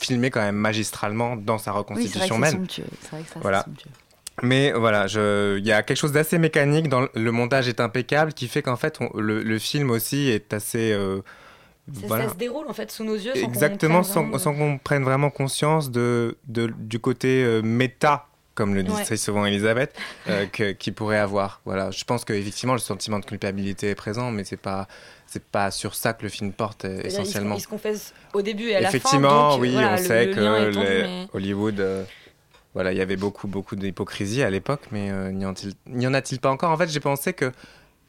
filmé quand même magistralement dans sa Oui, c'est vrai reconstitution même. somptueux. C'est vrai que ça, Voilà. c'est somptueux. Mais voilà, il y a quelque chose d'assez mécanique dans le, le montage est impeccable qui fait qu'en fait on- le, le film aussi est assez euh, Ça, voilà. ça se déroule en fait sous nos yeux. sans Exactement, sans, vraiment de- sans qu'on prenne vraiment conscience de, de- du côté euh, méta, comme le dit Ouais. très souvent Elisabeth, euh, que- qu'il pourrait avoir. Voilà, je pense qu'effectivement le sentiment de culpabilité est présent, mais c'est pas c'est pas sur ça que le film porte euh, C'est-à-dire, il se- essentiellement. Il se confesse au début et à la fin. Effectivement, oui, voilà, on le- sait le que lien est tendu, les- mais- Hollywood, euh, voilà, il y avait beaucoup, beaucoup d'hypocrisie à l'époque, mais euh, n'y en a-t-il- pas encore? En fait, j'ai pensé que,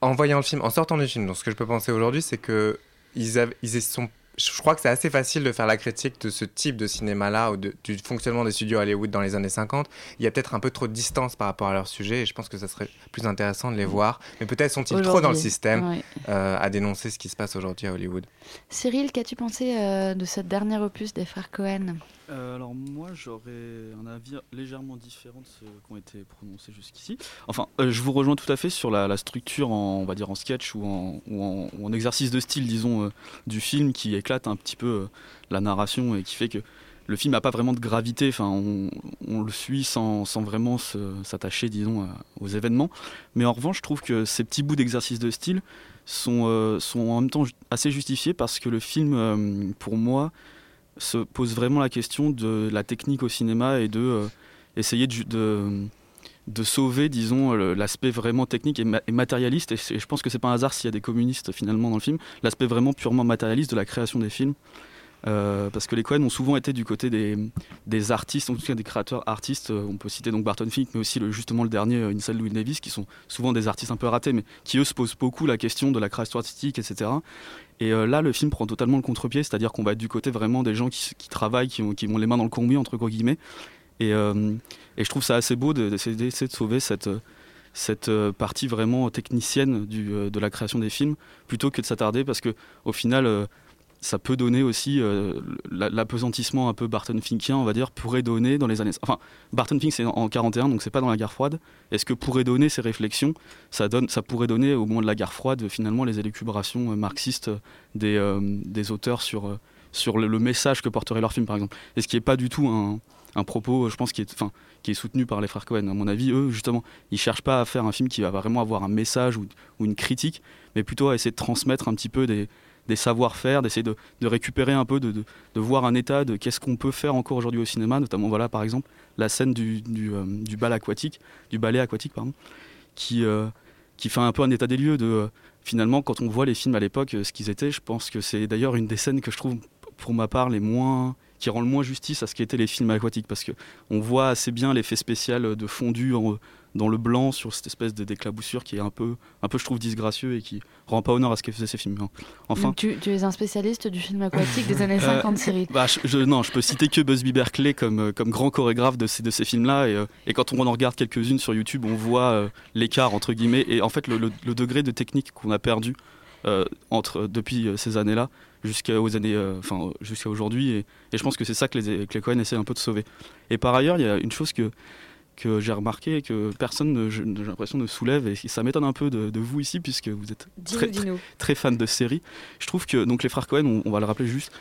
en voyant le film, en sortant du film, donc ce que je peux penser aujourd'hui, c'est que ils, avaient- ils sont je crois que c'est assez facile de faire la critique de ce type de cinéma-là ou de- du fonctionnement des studios Hollywood dans les années 50. Il y a peut-être un peu trop de distance par rapport à leur sujet et je pense que ça serait plus intéressant de les voir. Mais peut-être sont-ils trop dans le système ouais. euh, à dénoncer ce qui se passe aujourd'hui à Hollywood. Cyril, qu'as-tu pensé euh, de ce dernier opus des frères Cohen? Euh, alors moi j'aurais un avis légèrement différent de ceux qui ont été prononcés jusqu'ici. Enfin, euh, je vous rejoins tout à fait sur la, structure en, on va dire en sketch ou en, exercice de style, disons, euh, du film qui éclate un petit peu la narration et qui fait que le film n'a pas vraiment de gravité. Enfin, on, le suit sans, vraiment s'attacher, disons, aux événements. Mais en revanche, je trouve que ces petits bouts d'exercice de style sont, sont en même temps assez justifiés parce que le film, pour moi, se pose vraiment la question de la technique au cinéma et de euh, essayer de, sauver, disons, l'aspect vraiment technique et, ma- et matérialiste. Et, je pense que c'est pas un hasard s'il y a des communistes finalement dans le film. L'aspect vraiment purement matérialiste de la création des films. Euh, parce que les Cohen ont souvent été du côté des, artistes, en tout cas des créateurs artistes. Euh, On peut citer donc Barton Fink, mais aussi justement le dernier, euh, Inside Louis Davis, qui sont souvent des artistes un peu ratés, mais qui eux se posent beaucoup la question de la création artistique, etc. Et là, le film prend totalement le contre-pied, c'est-à-dire qu'on va être du côté vraiment des gens qui, travaillent, qui ont, les mains dans le cambouis, entre guillemets. Et, je trouve ça assez beau de- d'essayer de sauver cette, partie vraiment technicienne de la création des films, plutôt que de s'attarder, parce que au final, ça peut donner aussi euh, la- l'apesantissement un peu Barton Finkien, on va dire, pourrait donner dans les années. Enfin, Barton Fink c'est en, en 41, donc c'est pas dans la guerre froide. Est-ce que pourrait donner ces réflexions ça, donne, ça pourrait donner au moment de la guerre froide finalement les élucubrations euh, marxistes des, euh, des auteurs sur, sur le, message que porterait leur film, par exemple? Et ce qui n'est pas du tout un, propos, je pense, qui est, enfin, qui est soutenu par les frères Cohen. À mon avis, eux, justement, ils cherchent pas à faire un film qui va vraiment avoir un message ou, ou une critique, mais plutôt à essayer de transmettre un petit peu des, des savoir-faire, d'essayer de, récupérer un peu, de, de, voir un état de qu'est-ce qu'on peut faire encore aujourd'hui au cinéma, notamment, voilà, par exemple, la scène du, du, euh, bal aquatique, du ballet aquatique, pardon, qui, euh, qui fait un peu un état des lieux de, euh, finalement, quand on voit les films à l'époque, ce qu'ils étaient, je pense que c'est d'ailleurs une des scènes que je trouve, pour ma part, les moins qui rend le moins justice à ce qu'étaient les films aquatiques parce que on voit assez bien l'effet spécial de fondu en- dans le blanc sur cette espèce de d'éclaboussure qui est un peu un peu je trouve disgracieux et qui rend pas honneur à ce que faisaient ces films enfin tu, tu es un spécialiste du film aquatique des années euh, 50, Cyril. bah, je, je- non, je peux citer que Busby Berkeley comme, euh, comme grand chorégraphe de ces, de ces films-là. Et, euh, et quand on en regarde quelques-unes sur YouTube, on voit euh, l'écart, entre guillemets, et en fait le, le- le degré de technique qu'on a perdu euh, entre, depuis euh, ces années-là jusqu'aux années, euh, enfin, euh, jusqu'à aujourd'hui. Et, et je pense que c'est ça que les, que les Cohen essaient un peu de sauver. Et par ailleurs, il y a une chose que que j'ai remarqué et que personne, j'ai l'impression, ne soulève, et ça m'étonne un peu de, de vous ici, puisque vous êtes très, très, très fan de séries. Je trouve que donc les frères Cohen, on, on va le rappeler juste,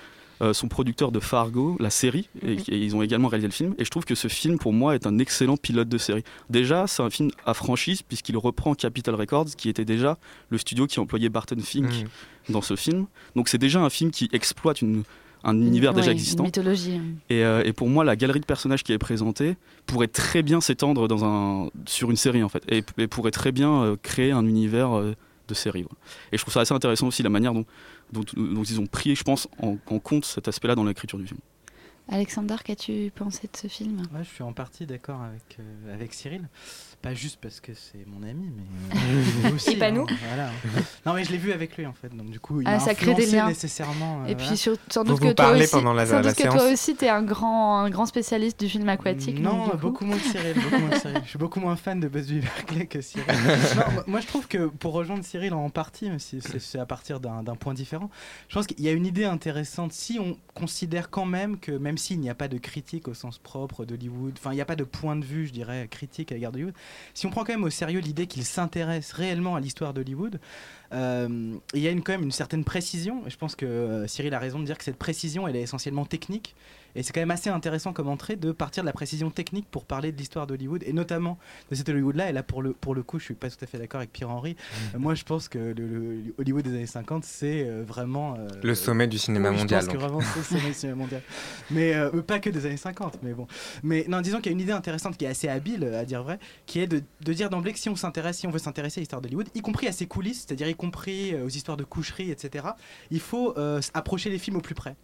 euh, sont producteurs de Fargo, la série, et, Mhm. et ils ont également réalisé le film. Et je trouve que ce film, pour moi, est un excellent pilote de série. Déjà, c'est un film à franchise, puisqu'il reprend Capitol Records, qui était déjà le studio qui employait Barton Fink Mhm. dans ce film. Donc c'est déjà un film qui exploite une, un univers déjà existant. Une mythologie. Et, euh, et pour moi, la galerie de personnages qui est présentée pourrait très bien s'étendre dans un, sur une série en fait, et, et pourrait très bien euh, créer un univers euh, de série. voilà. Et je trouve ça assez intéressant aussi la manière dont, dont, dont ils ont pris, je pense, en, en compte cet aspect-là dans l'écriture du film. Alexander, qu'as-tu pensé de ce film? Ouais, je suis en partie d'accord avec, euh, avec Cyril. Pas juste parce que c'est mon ami, mais euh, aussi, Et pas nous. voilà. Non, mais je l'ai vu avec lui en fait, donc du coup, il Ah, m'a ça crée des liens. nécessairement. euh, Et voilà. puis sur- sans doute vous que toi aussi, pendant la- sans la doute que toi aussi, t'es un grand, un grand spécialiste du film aquatique. Non, donc, beaucoup moins que Cyril. beaucoup moins que Cyril. Je suis beaucoup moins fan de Busby Berkeley que Cyril. Non, moi- je trouve que pour rejoindre Cyril en partie, même si c'est- à partir d'un point différent, je pense qu'il y a une idée intéressante. Si on considère quand même que, même s'il n'y a pas de critique au sens propre d'Hollywood, enfin, il n'y a pas de point de vue, je dirais, critique à l'égard d'Hollywood, si on prend quand même au sérieux l'idée qu'il s'intéresse réellement à l'histoire d'Hollywood, il y a une, quand même une certaine précision. Et je pense que euh, Cyril a raison de dire que cette précision, elle est essentiellement technique. Et c'est quand même assez intéressant comme entrée de partir de la précision technique pour parler de l'histoire d'Hollywood et notamment de cet Hollywood-là. Et là, pour le, pour le coup, je suis pas tout à fait d'accord avec Pierre-Henri. Euh, moi, je pense que le, le Hollywood des années 50, c'est euh, vraiment. euh, Le sommet du cinéma oui, mondial, Je pense que vraiment, c'est le sommet du cinéma mondial. Mais euh, pas que des années 50, mais bon. Mais non, disons qu'il y a une idée intéressante qui est assez habile, à dire vrai, qui est de, de dire d'emblée que si on s'intéresse, si on veut s'intéresser à l'histoire d'Hollywood, y compris à ses coulisses, c'est-à-dire y compris euh, aux histoires de coucherie, etc., il faut euh, approcher les films au plus près.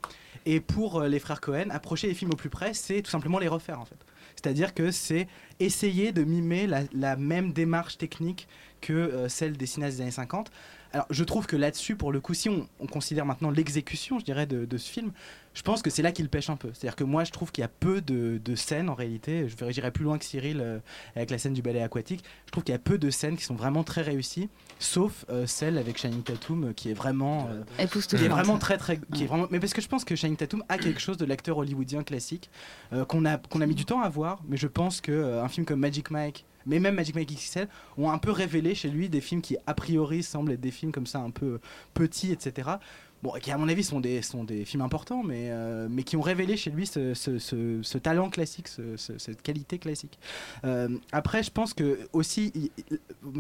Et pour euh, les frères Cohen, approcher les films au plus près, c'est tout simplement les refaire en fait. C'est-à-dire que c'est essayer de mimer la, même démarche technique que celle des cinéastes des années 50. Alors, je trouve que là-dessus, pour le coup, si on, on considère maintenant l'exécution, je dirais, de, de ce film, je pense que c'est là qu'il pêche un peu. C'est-à-dire que moi, je trouve qu'il y a peu de, de scènes en réalité. Je j'irais plus loin que Cyril euh, avec la scène du ballet aquatique. Je trouve qu'il y a peu de scènes qui sont vraiment très réussies, sauf euh, celle avec Channing Tatum, euh, qui est vraiment, euh, qui est Époustouflante. vraiment très très, qui est vraiment. Mais parce que je pense que Channing Tatum a quelque chose de l'acteur hollywoodien classique euh, qu'on a qu'on a mis du temps à voir. Mais je pense que euh, un film comme Magic Mike mais même Magic Mike XXL ont un peu révélé chez lui des films qui a priori semblent être des films comme ça un peu petits, etc. Bon, qui à mon avis sont des, sont des films importants, mais, euh, mais qui ont révélé chez lui ce, ce- talent classique, ce- ce- cette qualité classique. Euh, après, je pense que aussi,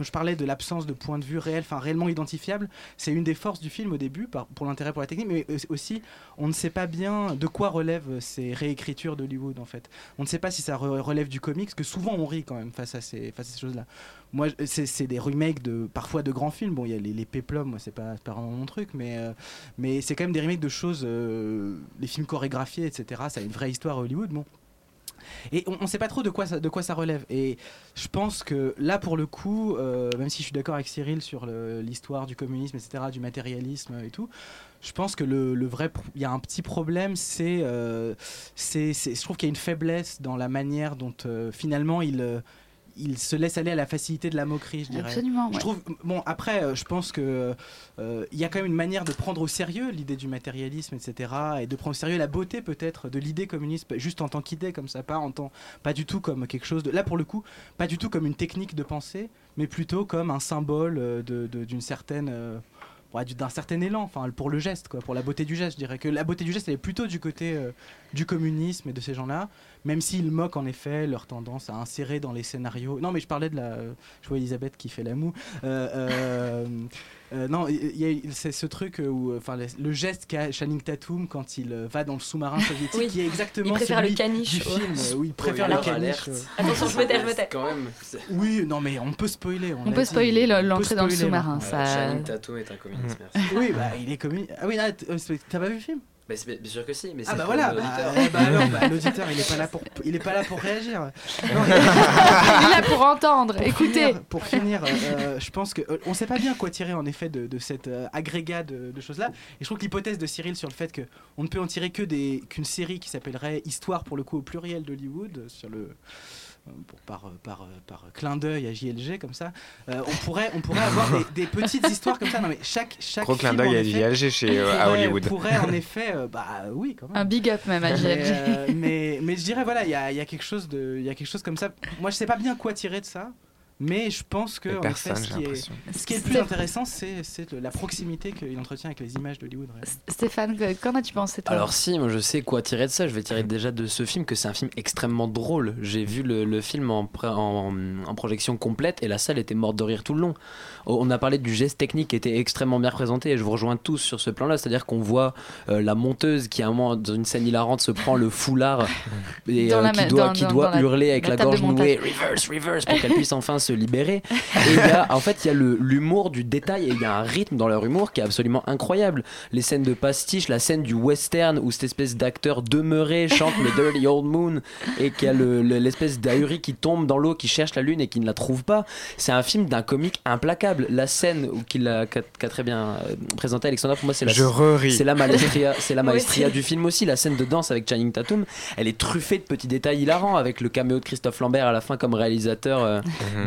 je parlais de l'absence de point de vue réel, enfin réellement identifiable. C'est une des forces du film au début, pour l'intérêt pour la technique, mais aussi, on ne sait pas bien de quoi relèvent ces réécritures d'Hollywood en fait. On ne sait pas si ça re- relève du comics, que souvent on rit quand même face à ces choses-là. Moi, c'est des remakes de parfois de grands films. Bon, il y a les, les moi c'est pas, pas vraiment mon truc, mais euh, mais c'est quand même des remakes de choses, euh, les films chorégraphiés, etc. Ça a une vraie histoire à Hollywood, bon. Et on ne sait pas trop de quoi, ça, de quoi ça relève. Et je pense que là, pour le coup, euh, même si je suis d'accord avec Cyril sur l'histoire du communisme, etc., du matérialisme et tout, je pense que le, le vrai, il y a un petit problème, c'est, euh, je trouve qu'il y a une faiblesse dans la manière dont euh, finalement il, il se laisse aller à la facilité de la moquerie, je dirais. Absolument, Je trouve, bon, après, euh, je pense que euh, il y a quand même une manière de prendre au sérieux l'idée du matérialisme, etc., et de prendre au sérieux la beauté peut-être de l'idée communiste, juste en tant qu'idée comme ça, pas en tant, pas du tout comme quelque chose de, là pour le coup, pas du tout comme une technique de pensée, mais plutôt comme un symbole euh, de- de- d'une certaine euh, d'un certain élan, enfin pour le geste, quoi, pour la beauté du geste. Je dirais que la beauté du geste, elle est plutôt du côté euh, du communisme et de ces gens-là, même s'ils moquent en effet leur tendance à insérer dans les scénarios. Non, mais je parlais de la. Je vois Elisabeth qui fait la moue. Euh, euh, euh, non, il y a- c'est ce truc où, enfin, le, le geste qu'a Channing Tatum quand il euh, va dans le sous-marin soviétique, Oui. qui est exactement Il préfère le caniche, du ouais. film, où il préfère Spoiler le caniche. euh. Attention, je me tais, je me tais. Quand même. Oui, non, mais on peut spoiler. On peut spoiler l'entrée dans le sous-marin, maintenant. ça- Channing Tatum est un communiste, merci. Oui, bah il est communiste. Ah oui, t'as pas vu le film? Bah, bien sûr que si, mais Ah c'est bah pour voilà, l'auditeur. bah, eh bah bah, l'auditeur il est pas là pour il est pas là pour réagir. Non, Il est là pour entendre, pour écoutez. finir- pour finir, euh, euh, je pense que euh, on sait pas bien quoi tirer en effet de, de cet euh, agrégat de, de choses là. Et je trouve que l'hypothèse de Cyril sur le fait que on ne peut en tirer que des qu'une série qui s'appellerait Histoire pour le coup au pluriel d'Hollywood euh, sur le euh, pour- par, euh, par, euh, par clin d'œil à JLG comme ça, euh, on pourrait on pourrait avoir des, des petites histoires comme ça. Non mais chaque chaque Gros clin d'œil à JLG chez, euh, à pourrait- Hollywood. Pourrait en effet, euh, bah oui quand même. Un big up même à Mais, JLG. euh, mais, mais je dirais, voilà, il y a, il y a quelque chose de, il y a quelque chose comme ça. Moi, je sais pas bien quoi tirer de ça. Mais je pense que en personne, ce, qui est, l'impression. ce qui est le plus intéressant, c'est la proximité qu'il entretient avec les images d'Hollywood. Stéphane, que- qu'en as-tu pensé toi? Alors si, moi je sais quoi tirer de ça. Je vais tirer déjà de ce film que c'est un film extrêmement drôle. J'ai vu le, le film en, pré- en, en projection complète et la salle était morte de rire tout le long. Oh, On a parlé du geste technique qui était extrêmement bien représenté et je vous rejoins tous sur ce plan-là. C'est-à-dire qu'on voit euh, la monteuse qui à un moment dans une scène hilarante se prend le foulard et euh, qui doit, dans- qui dans- doit dans la- hurler avec la la, gorge nouée reverse reverse pour qu'elle puisse enfin se libérer. Et il y a, en fait il y a l'humour du détail et il y a un rythme dans leur humour qui est absolument incroyable. Les scènes de pastiche, la scène du western où cette espèce d'acteur demeuré chante le Dirty Old Moon et qui a le- le- l'espèce d'ahuri qui tombe dans l'eau, qui cherche la lune et qui ne la trouve pas. C'est un film d'un comique implacable. La scène où qu'il a, qu'a très bien euh, présenté Alexandra, pour moi c'est la, c'est la maestria, c'est la maestria du film aussi. La scène de danse avec Channing Tatum, elle est truffée de petits détails hilarants avec le caméo de Christophe Lambert à la fin comme réalisateur euh,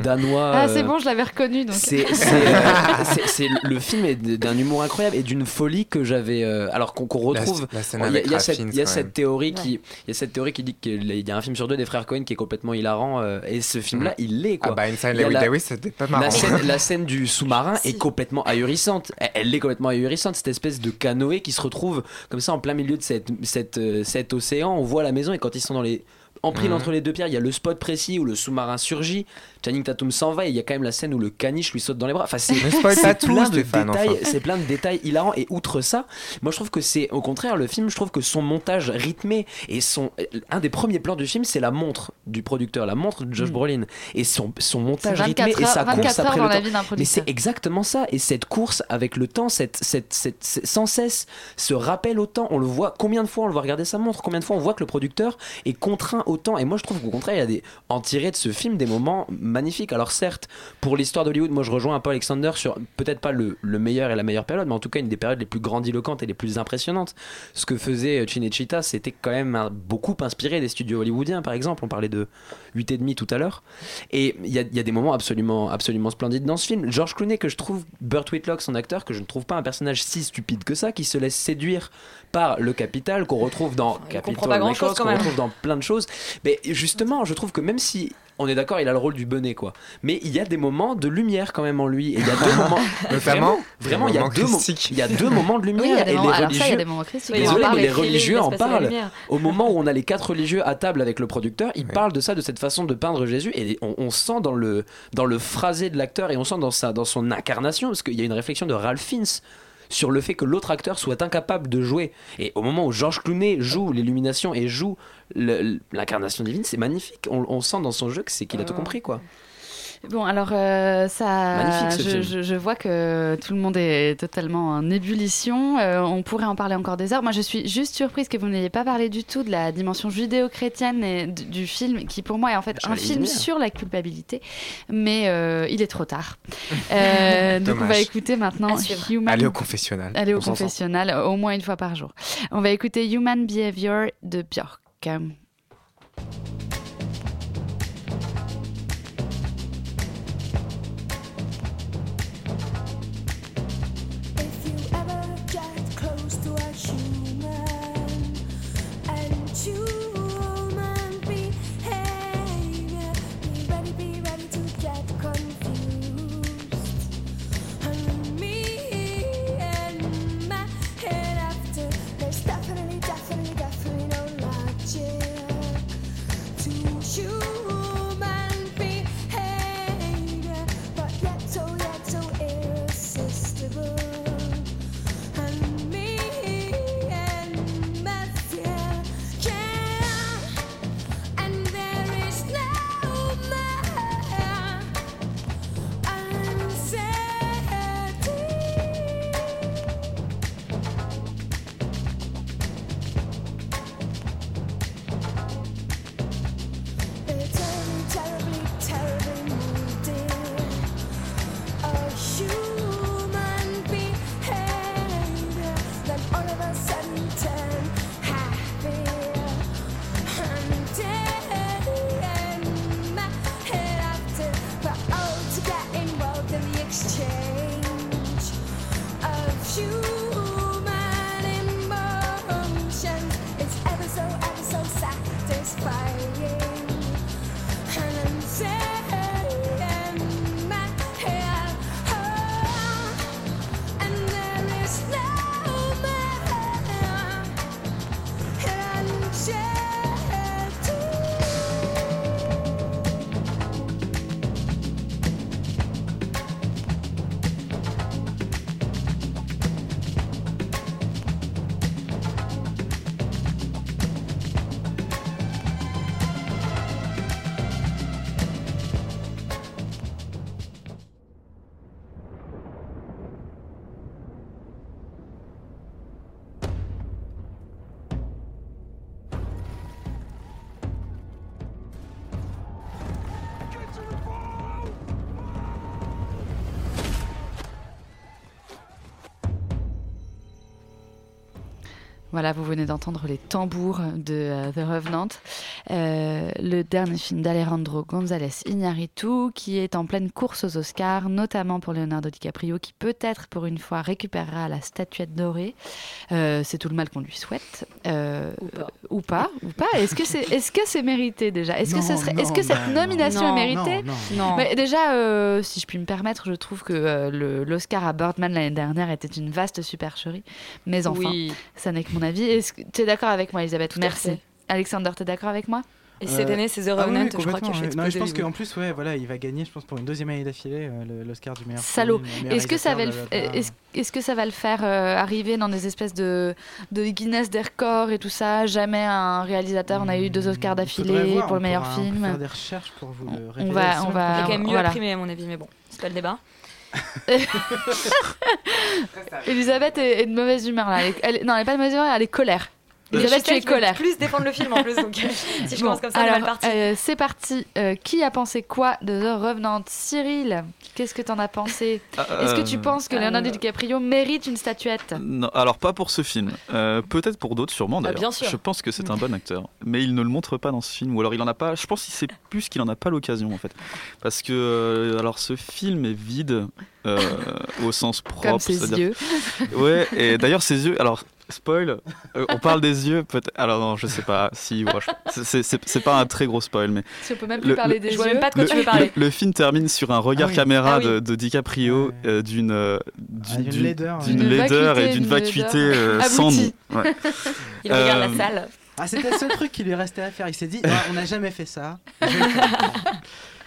danois. Ah, c'est euh, bon, je l'avais reconnu. Donc. c'est, c'est, euh, c'est- le film est d'un humour incroyable et d'une folie que j'avais euh, alors qu'on, retrouve la scène il y a, cette, théorie qui il y a cette théorie qui dit qu'il y a un film sur deux des frères Cohen qui est complètement hilarant euh, et ce film là il l'est quoi Ah bah, Inside Davis, c'était pas marrant. la scène, la scène du sous-marin est complètement ahurissante elle, elle est complètement ahurissante cette espèce de canoë qui se retrouve comme ça en plein milieu de cette, cette, euh, cet océan on voit la maison et quand ils sont dans les en pris Mhm. entre les deux pierres, il y a le spot précis où le sous-marin surgit. Channing Tatum s'en va et il y a quand même la scène où le caniche lui saute dans les bras. Enfin, c'est plein de détails, enfin. c'est plein de détails hilarants. Et outre ça, moi je trouve que c'est au contraire le film. Je trouve que son montage rythmé et son un des premiers plans du film, c'est la montre du producteur, la montre de Josh Mm. Brolin et son son montage C'est 24 rythmé et sa 24 course après le temps. Mais c'est exactement ça. Et cette course avec le temps, cette, cette, cette- cette- sans cesse, ce rappel au temps, on le voit, combien de fois on le voit regarder sa montre, combien de fois on voit que le producteur est contraint autant. Et moi, je trouve qu'au contraire, il y a des, en tiré de ce film des moments magnifiques. Alors certes, pour l'histoire d'Hollywood, moi je rejoins un peu Alexander sur peut-être pas le, le meilleur et la meilleure période, mais en tout cas une des périodes les plus grandiloquentes et les plus impressionnantes. Ce que faisait euh, Cinecittà, c'était quand même beaucoup inspiré des studios hollywoodiens, par exemple. On parlait de 8 et demi tout à l'heure. Et il y a, il y a des moments absolument, absolument splendides dans ce film. George Clooney, que je trouve, Burt Whitlock, son acteur, que je ne trouve pas un personnage si stupide que ça, qui se laisse séduire par le capital, qu'on retrouve dans grand-chose, Records, qu'on retrouve dans plein de choses. Mais justement, je trouve que même si on est d'accord, il a le rôle du bonnet, quoi. Mais il y a des moments de lumière quand même en lui. Et il y a deux moments. Notamment, vraiment, vraiment, des il y a moments deux mo- critiques. il y a deux moments de lumière. Oui, il y a des et moments- les alors ça, il y a religieux. des moments critiques. Désolé, mais les religieux en parlent. Au moment où on a les quatre religieux à table avec le producteur, ils parlent de ça, de cette façon de peindre Jésus, et on, on sent dans le dans le phrasé de l'acteur et on sent dans sa dans son incarnation, parce qu'il y a une réflexion de Ralph Fiennes sur le fait que l'autre acteur soit incapable de jouer. Et au moment où Georges Clooney joue l'illumination et joue l'incarnation divine, c'est magnifique. On, on sent dans son jeu que c'est qu'il a tout compris, quoi. Bon, alors euh, ça, je, je- je vois que tout le monde est totalement en ébullition. Euh, on pourrait en parler encore des heures. Moi, je suis juste surprise que vous n'ayez pas parlé du tout de la dimension judéo-chrétienne et du, du film, qui pour moi est en fait un film sur la culpabilité, mais euh, il est trop tard. Euh, donc on va écouter maintenant Human. Allez au confessionnal. Allez au confessionnal, au moins une fois par jour. On va écouter Human Behavior de Björk. Voilà, vous venez d'entendre les tambours de euh, The Revenant, euh, le dernier film d'Alejandro González Iñárritu, qui est en pleine course aux Oscars, notamment pour Leonardo DiCaprio, qui peut-être pour une fois récupérera la statuette dorée. Euh, c'est tout le mal qu'on lui souhaite, Euh, ou pas, ou pas. Est-ce que c'est, est-ce que c'est mérité déjà? Est-ce que ce serait, non, est-ce que cette bah, nomination Non, est méritée? Non, non. Mais déjà, euh, si je puis me permettre, je trouve que euh, le- l'Oscar à Birdman l'année dernière était une vaste supercherie. Mais enfin, Oui. ça n'est que mon avis. Est-ce que tu es d'accord avec moi, Elisabeth? À Merci. Alexander, tu es d'accord avec moi? Et cette Euh, année, c'est The ah oui, Revenant, oui, je crois, qui a complètement, fait. Non, je pense qu'en plus, ouais, voilà, il va gagner, je pense, pour une deuxième année d'affilée euh, l'Oscar du meilleur Salaud. film, Est-ce que ça va le, est-ce, que ça va le faire euh, arriver dans des espèces de, de Guinness des records et tout ça? Jamais un réalisateur n'a eu deux Oscars Faudrait d'affilée pour le on meilleur pourra- on film. faire des recherches pour vous le On révéler va, la on va, Il y a quand même mieux voilà. à primer, à mon avis, mais bon, c'est pas le débat. Elisabeth est, est de mauvaise humeur là. Elle est- elle est- non, elle est pas de mauvaise humeur, elle est colère. Isabelle, tu es Je vais colère. plus défendre le film en plus, donc euh, si je commence comme ça, alors, parti. euh, c'est parti. Euh, qui a pensé quoi de The Revenant? Cyril, qu'est-ce que t'en as pensé? Est-ce que tu Euh, penses que Leonardo DiCaprio mérite une statuette? Non, alors pas pour ce film. Euh, Peut-être pour d'autres, sûrement d'ailleurs. bien sûr. Je pense que c'est un bon acteur, mais il ne le montre pas dans ce film, ou alors il en a pas. Je pense qu'il sait plus qu'il en a pas l'occasion en fait, parce que euh, alors ce film est vide euh, au sens propre. Comme ses yeux. Ouais, et d'ailleurs ses yeux. Alors spoil. euh, on parle des yeux, peut-être. Alors non, je sais pas. Si, ouais, je- c'est- pas un très gros spoil, mais. Si on peut même plus parler des Je vois yeux. même pas de quoi Le, tu veux parler. le- le film termine sur un regard Ah oui. caméra Ah oui. de, de DiCaprio euh, d'une euh, d'une d'une d'une- laideur. laideur et d'une vacuité euh, sans nom. Ouais. Il regarde Euh, la salle. Ah, c'était le seul truc qui lui restait à faire. Il s'est dit, Ah, on n'a jamais fait ça.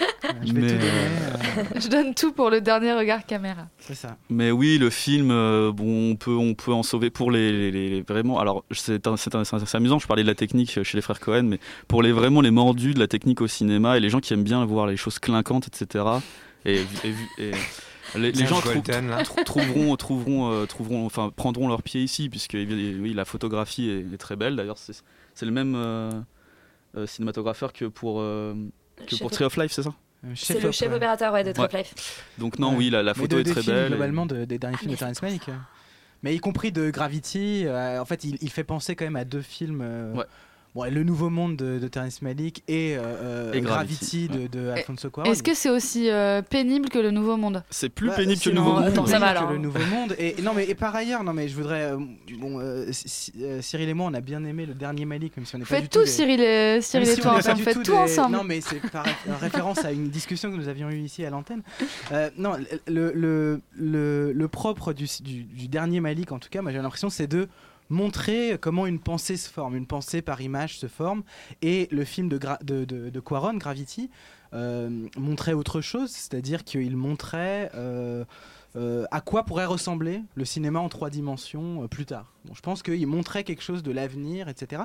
Je vais le faire. Je vais Mais, tout donner. euh, Je donne tout pour le dernier regard caméra. C'est ça. Mais oui, le film, euh, bon, on peut, on peut en sauver pour les, les- les- les- vraiment. Alors, c'est amusant. Je parlais de la technique chez les frères Cohen, mais pour les vraiment les mordus de la technique au cinéma et les gens qui aiment bien voir les choses clinquantes, etc. Et, et- et- les, gens trou- trou- trouveront, trouveront, euh, trouveront, enfin, prendront leur pied ici, puisque oui, la photographie est, est très belle. D'ailleurs, c'est c'est le même euh, euh, cinématographeur que pour euh, que pour Tree of Life, c'est ça? C'est le chef opérateur ouais, de Trip Ouais. Life. Donc non, Ouais. oui, la, photo de- est très films, belle. et- Globalement, de- des derniers films de Terrence Malick. euh. Mais y compris de Gravity. euh, en fait, il, il fait penser quand même à deux films. euh, bon, le Nouveau Monde de, de Terrence Malick et, euh, euh, Et Gravity, Gravity, de, de Alfonso Cuarón. Est-ce que c'est aussi euh, pénible que le Nouveau Monde? C'est plus Bah, pénible que le Nouveau non, Monde. attends, ça va, que le Nouveau Monde. Et non, mais et par ailleurs, non, mais je voudrais. euh, bon, euh, Cyril et moi, on a bien aimé le dernier Malik, même si on n'est pas du Faites tout. tout, des- Cyril et, Cyril et toi, du faites tout tout des- ensemble. Non, mais c'est par ré- référence à une discussion que nous avions eue ici à l'antenne. Euh, non, le, le, le, le propre du, du, du dernier Malik, en tout cas, moi j'ai l'impression, c'est de montrer comment une pensée se forme, une pensée par image se forme. Et le film de, Quaron, Gravity, euh, montrait autre chose, c'est-à-dire qu'il montrait euh, euh, à quoi pourrait ressembler le cinéma en trois dimensions plus tard. Je pense qu'il montrait quelque chose de l'avenir, etc.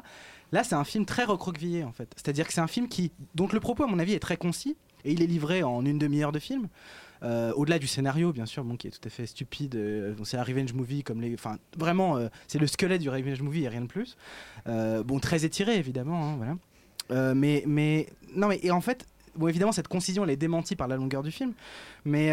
Là, c'est un film très recroquevillé, en fait. C'est-à-dire que c'est un film qui, dont le propos, à mon avis, est très concis, et il est livré en une demi-heure de film. Euh, Au-delà du scénario, bien sûr, bon, qui est tout à fait stupide, euh, c'est un revenge movie comme les, enfin, vraiment, euh, c'est le squelette du revenge movie et rien de plus. Euh, bon, très étiré évidemment, hein, voilà. Mais, mais non, mais et en fait, bon, évidemment, cette concision, elle est démentie par la longueur du film, mais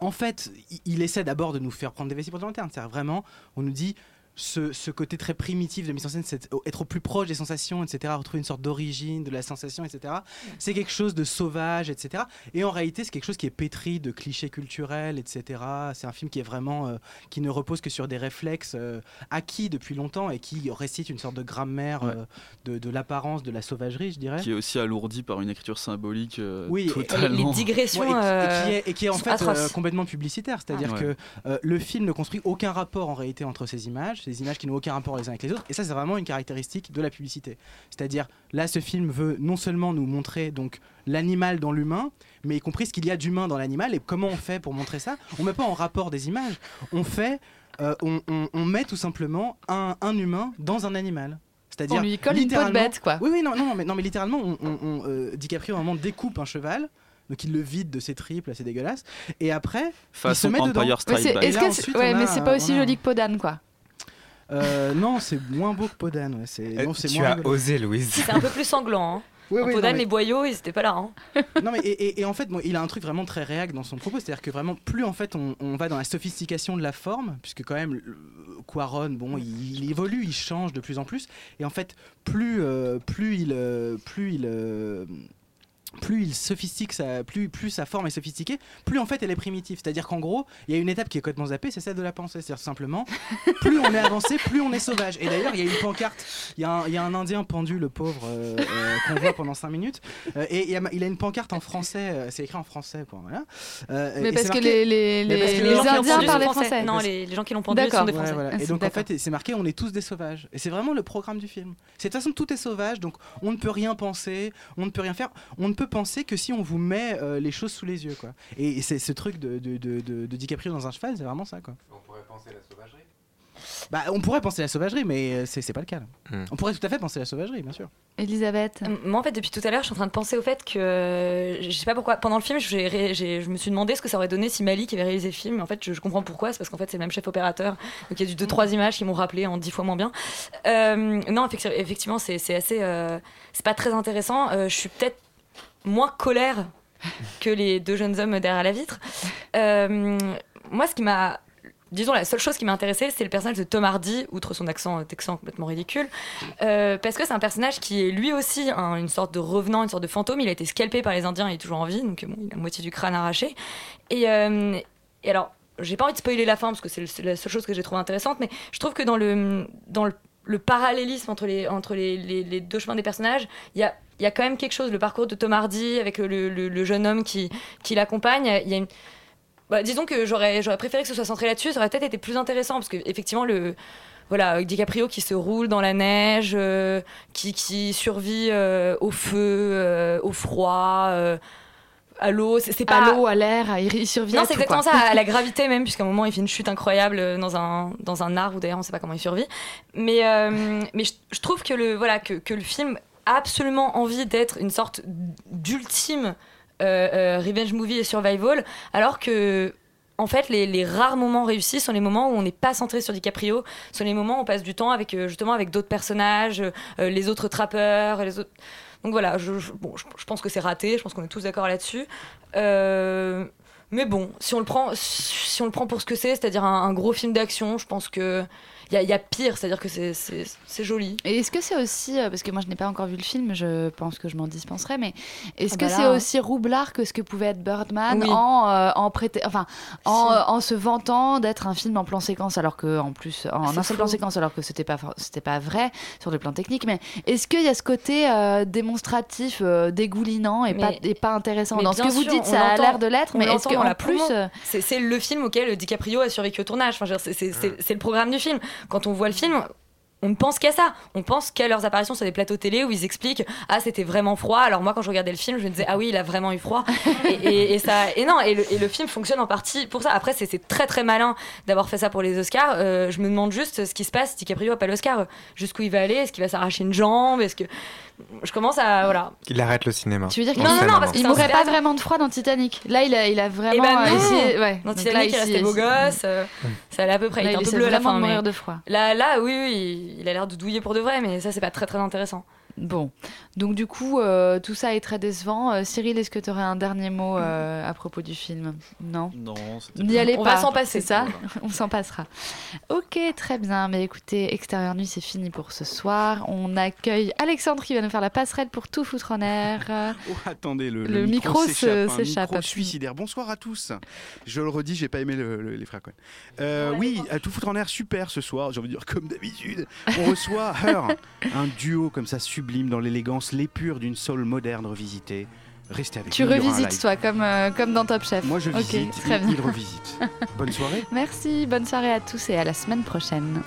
en fait, il- essaie d'abord de nous faire prendre des vessies pour de lanterne. C'est-à-dire vraiment, on nous dit ce, ce côté très primitif de mise en scène, c'est être au plus proche des sensations, etc., retrouver une sorte d'origine de la sensation, etc. C'est quelque chose de sauvage, etc. Et en réalité, c'est quelque chose qui est pétri de clichés culturels, etc. C'est un film qui est vraiment, euh, qui ne repose que sur des réflexes euh, acquis depuis longtemps et qui récite une sorte de grammaire Ouais. euh, de, de l'apparence, de la sauvagerie, je dirais. qui est aussi alourdi par une écriture symbolique euh, Oui, et- totalement. Ouais, et, qui- et qui est, et qui est en fait euh, complètement publicitaire. C'est-à-dire Ouais. que euh, le film ne construit aucun rapport en réalité entre ces images, ces images qui n'ont aucun rapport les uns avec les autres. Et ça, c'est vraiment une caractéristique de la publicité. C'est-à-dire, là, ce film veut non seulement nous montrer donc l'animal dans l'humain, mais y compris ce qu'il y a d'humain dans l'animal et comment on fait pour montrer ça. On met pas en rapport des images. On fait, euh, on, on- on met tout simplement un, un humain dans un animal. C'est-à-dire On lui colle une peau de littéralement- bête, quoi. Oui, oui, non, non, mais, non, mais littéralement, on, on, on, euh, DiCaprio à un moment découpe un cheval. Donc il le vide de ses tripes, là c'est dégueulasse. Et après, il se Façon met dedans. Empire Strike Back. Est-ce là, que c'est- ensuite, ouais, mais a- c'est pas aussi a- joli que Podane, quoi. Euh, non, c'est moins beau que Podane. Ouais. C'est, Euh, non, c'est tu moins as rigolo. osé, Louise. C'est un peu plus sanglant. Hein. Oui, oui, Podane, non, mais- les boyaux, ils étaient pas là. Hein. non mais et, et- et en fait bon, il a un truc vraiment très réac dans son propos c'est à dire que vraiment plus en fait on, on va dans la sophistication de la forme puisque quand même Quaron bon il, il évolue il change de plus en plus et en fait plus euh, plus il plus il euh, plus il sophistique sa, plus, plus sa forme est sophistiquée, plus en fait elle est primitive. C'est-à-dire qu'en gros, il y a une étape qui est complètement zappée, c'est celle de la pensée. C'est-à-dire simplement, plus on est avancé, plus on est sauvage. Et d'ailleurs, il y a une pancarte, il y, a un- il y a un Indien pendu, le pauvre, euh, euh, qu'on voit pendant 5 minutes, Euh, et il y a, il a une pancarte en français, euh, c'est écrit en français. Quoi, voilà. Euh, Mais parce que marqué- les, les, Mais parce les, que les gens qui l'ont Indiens parlaient sont français. Non, les, les gens qui l'ont pendu sont des Ouais, Français. voilà. Ah, Et donc en fait, c'est marqué on est tous des sauvages. Et c'est vraiment le programme du film. C'est de toute façon tout est sauvage, donc on ne peut rien penser, on ne peut rien faire. On ne peut penser que si on vous met euh, les choses sous les yeux, quoi. Et c'est ce truc de, de, de, de- de DiCaprio dans un cheval, c'est vraiment ça, quoi. On pourrait penser la sauvagerie. Bah, on pourrait penser à la sauvagerie, mais euh, c'est c'est pas le cas. Hmm. On pourrait tout à fait penser à la sauvagerie, bien sûr. Elisabeth Euh, Moi, en fait, depuis tout à l'heure, je suis en train de penser au fait que. je sais pas pourquoi. Pendant le film, ré- je me suis demandé ce que ça aurait donné si Malik avait réalisé le film. En fait, je, je comprends pourquoi. C'est parce qu'en fait, c'est le même chef opérateur. Donc, il y a du 2-3 images qui m'ont rappelé en 10 fois moins bien. Euh, non, effecti- effectivement, c'est c'est assez. euh, c'est pas très intéressant. Euh, je suis peut-être moins colère que les deux jeunes hommes derrière la vitre. Euh, moi, ce qui m'a. Disons, la seule chose qui m'a intéressée, c'est le personnage de Tom Hardy, outre son accent euh, texan complètement ridicule. Euh, parce que c'est un personnage qui est lui aussi un- une sorte de revenant, une sorte de fantôme. Il a été scalpé par les Indiens, il est toujours en vie, donc il a la moitié du crâne arraché. Et, alors, j'ai pas envie de spoiler la fin parce que c'est la seule chose que j'ai trouvé intéressante, mais je trouve que dans le, dans le, parallélisme entre les, entre les- les deux chemins des personnages, il y a, il y a quand même quelque chose. Le parcours de Tom Hardy avec le, le- le jeune homme qui, qui l'accompagne, il y a une. Bah, disons que j'aurais j'aurais préféré que ce soit centré là-dessus, ça aurait peut-être été plus intéressant parce que effectivement le voilà DiCaprio qui se roule dans la neige, euh, qui, qui survit euh, au feu, euh, au froid, à l'eau, c'est c'est pas À l'eau, à l'air, il, survit non, à c'est exactement quoi. ça, à la gravité même, puisqu'à un moment il fait une chute incroyable dans un, dans un arbre, ou d'ailleurs on sait pas comment il survit. Mais, mais je, je trouve que le, voilà, que, que le film absolument envie d'être une sorte d'ultime euh, euh, revenge movie et survival, alors que. En fait, les, rares moments réussis sont les moments où on n'est pas centré sur DiCaprio, sont les moments où on passe du temps avec euh, justement avec d'autres personnages, les autres trappeurs, les autres. Donc voilà, je, bon, je, pense que c'est raté, je pense qu'on est tous d'accord là-dessus. Mais bon, si on le prend, si on le prend pour ce que c'est, c'est-à-dire un gros film d'action, je pense que il y, a- il y a pire, c'est-à-dire que c'est- c'est c'est joli. Et est-ce que c'est aussi, euh, parce que moi je n'ai pas encore vu le film, je pense que je m'en dispenserai, mais est-ce Ah que bah c'est aussi roublard que ce que pouvait être Birdman Oui. en, euh, en, prêté- enfin, en, euh, en se vantant d'être un film en plan séquence, alors que en plus, en C'est un seul plan séquence, alors que c'était pas, c'était pas vrai sur le plan technique, mais est-ce qu'il y a ce côté euh, démonstratif, dégoulinant et, Mais- pas, et pas intéressant Dans ce que vous dites, ça a l'air de l'être, mais est-ce l'entend que dans en la plus. C'est c'est le film auquel DiCaprio a survécu au tournage. Enfin, c'est- c'est le programme du film. Quand on voit le film, on ne pense qu'à ça. On pense qu'à leurs apparitions sur des plateaux télé où ils expliquent Ah, c'était vraiment froid. Alors, moi, quand je regardais le film, je me disais Ah oui, il a vraiment eu froid. et, et- et ça, et non, et le, et le film fonctionne en partie pour ça. Après, c'est très très malin d'avoir fait ça pour les Oscars. Euh, je me demande juste ce qui se passe si DiCaprio a pas l'Oscar. Jusqu'où il va aller? Est-ce qu'il va s'arracher une jambe? Est-ce que. Je commence à. Voilà. Il arrête le cinéma. Tu veux dire qu'il le sait non, maintenant. parce il un mourrait pas vraiment de froid dans Titanic. Là, il a, il a Eh vraiment ben euh, non essayé. Ouais. Dans Titanic, là, il ici, restait beau gosse. euh, ça allait à peu près. Là, il il était un peu bleu à la vraiment fin. de mourir mais- de froid. Là, là, oui, oui, il, il a l'air de douiller pour de vrai, mais ça, c'est pas très très intéressant. Bon, donc du coup, euh, tout ça est très décevant. Euh, Cyril, est-ce que tu aurais un dernier mot euh, à propos du film? Non? Non, c'était N'y pas- allez On pas. va s'en passer. Ça? On s'en passera. Ok, très bien. Mais écoutez, Extérieur Nuit, c'est fini pour ce soir. On accueille Alexandre qui va nous faire la passerelle pour tout foutre en air. Oh, attendez, le, Le micro se- s'échappe, un s'échappe. micro suicidaire. Bonsoir à tous. Je le redis, j'ai pas aimé le- le- les frères Cohen. Euh, oui, à tout foutre en air, super ce soir. J'ai envie de dire comme d'habitude. On reçoit Her, un duo comme ça sublime dans l'élégance, l'épure d'une soul moderne revisitée. Restez avec tu nous. un revisites, toi, comme, euh, comme dans Top Chef. Moi je visite, très il, bien. il revisite. Bonne soirée. Merci, bonne soirée à tous et à la semaine prochaine.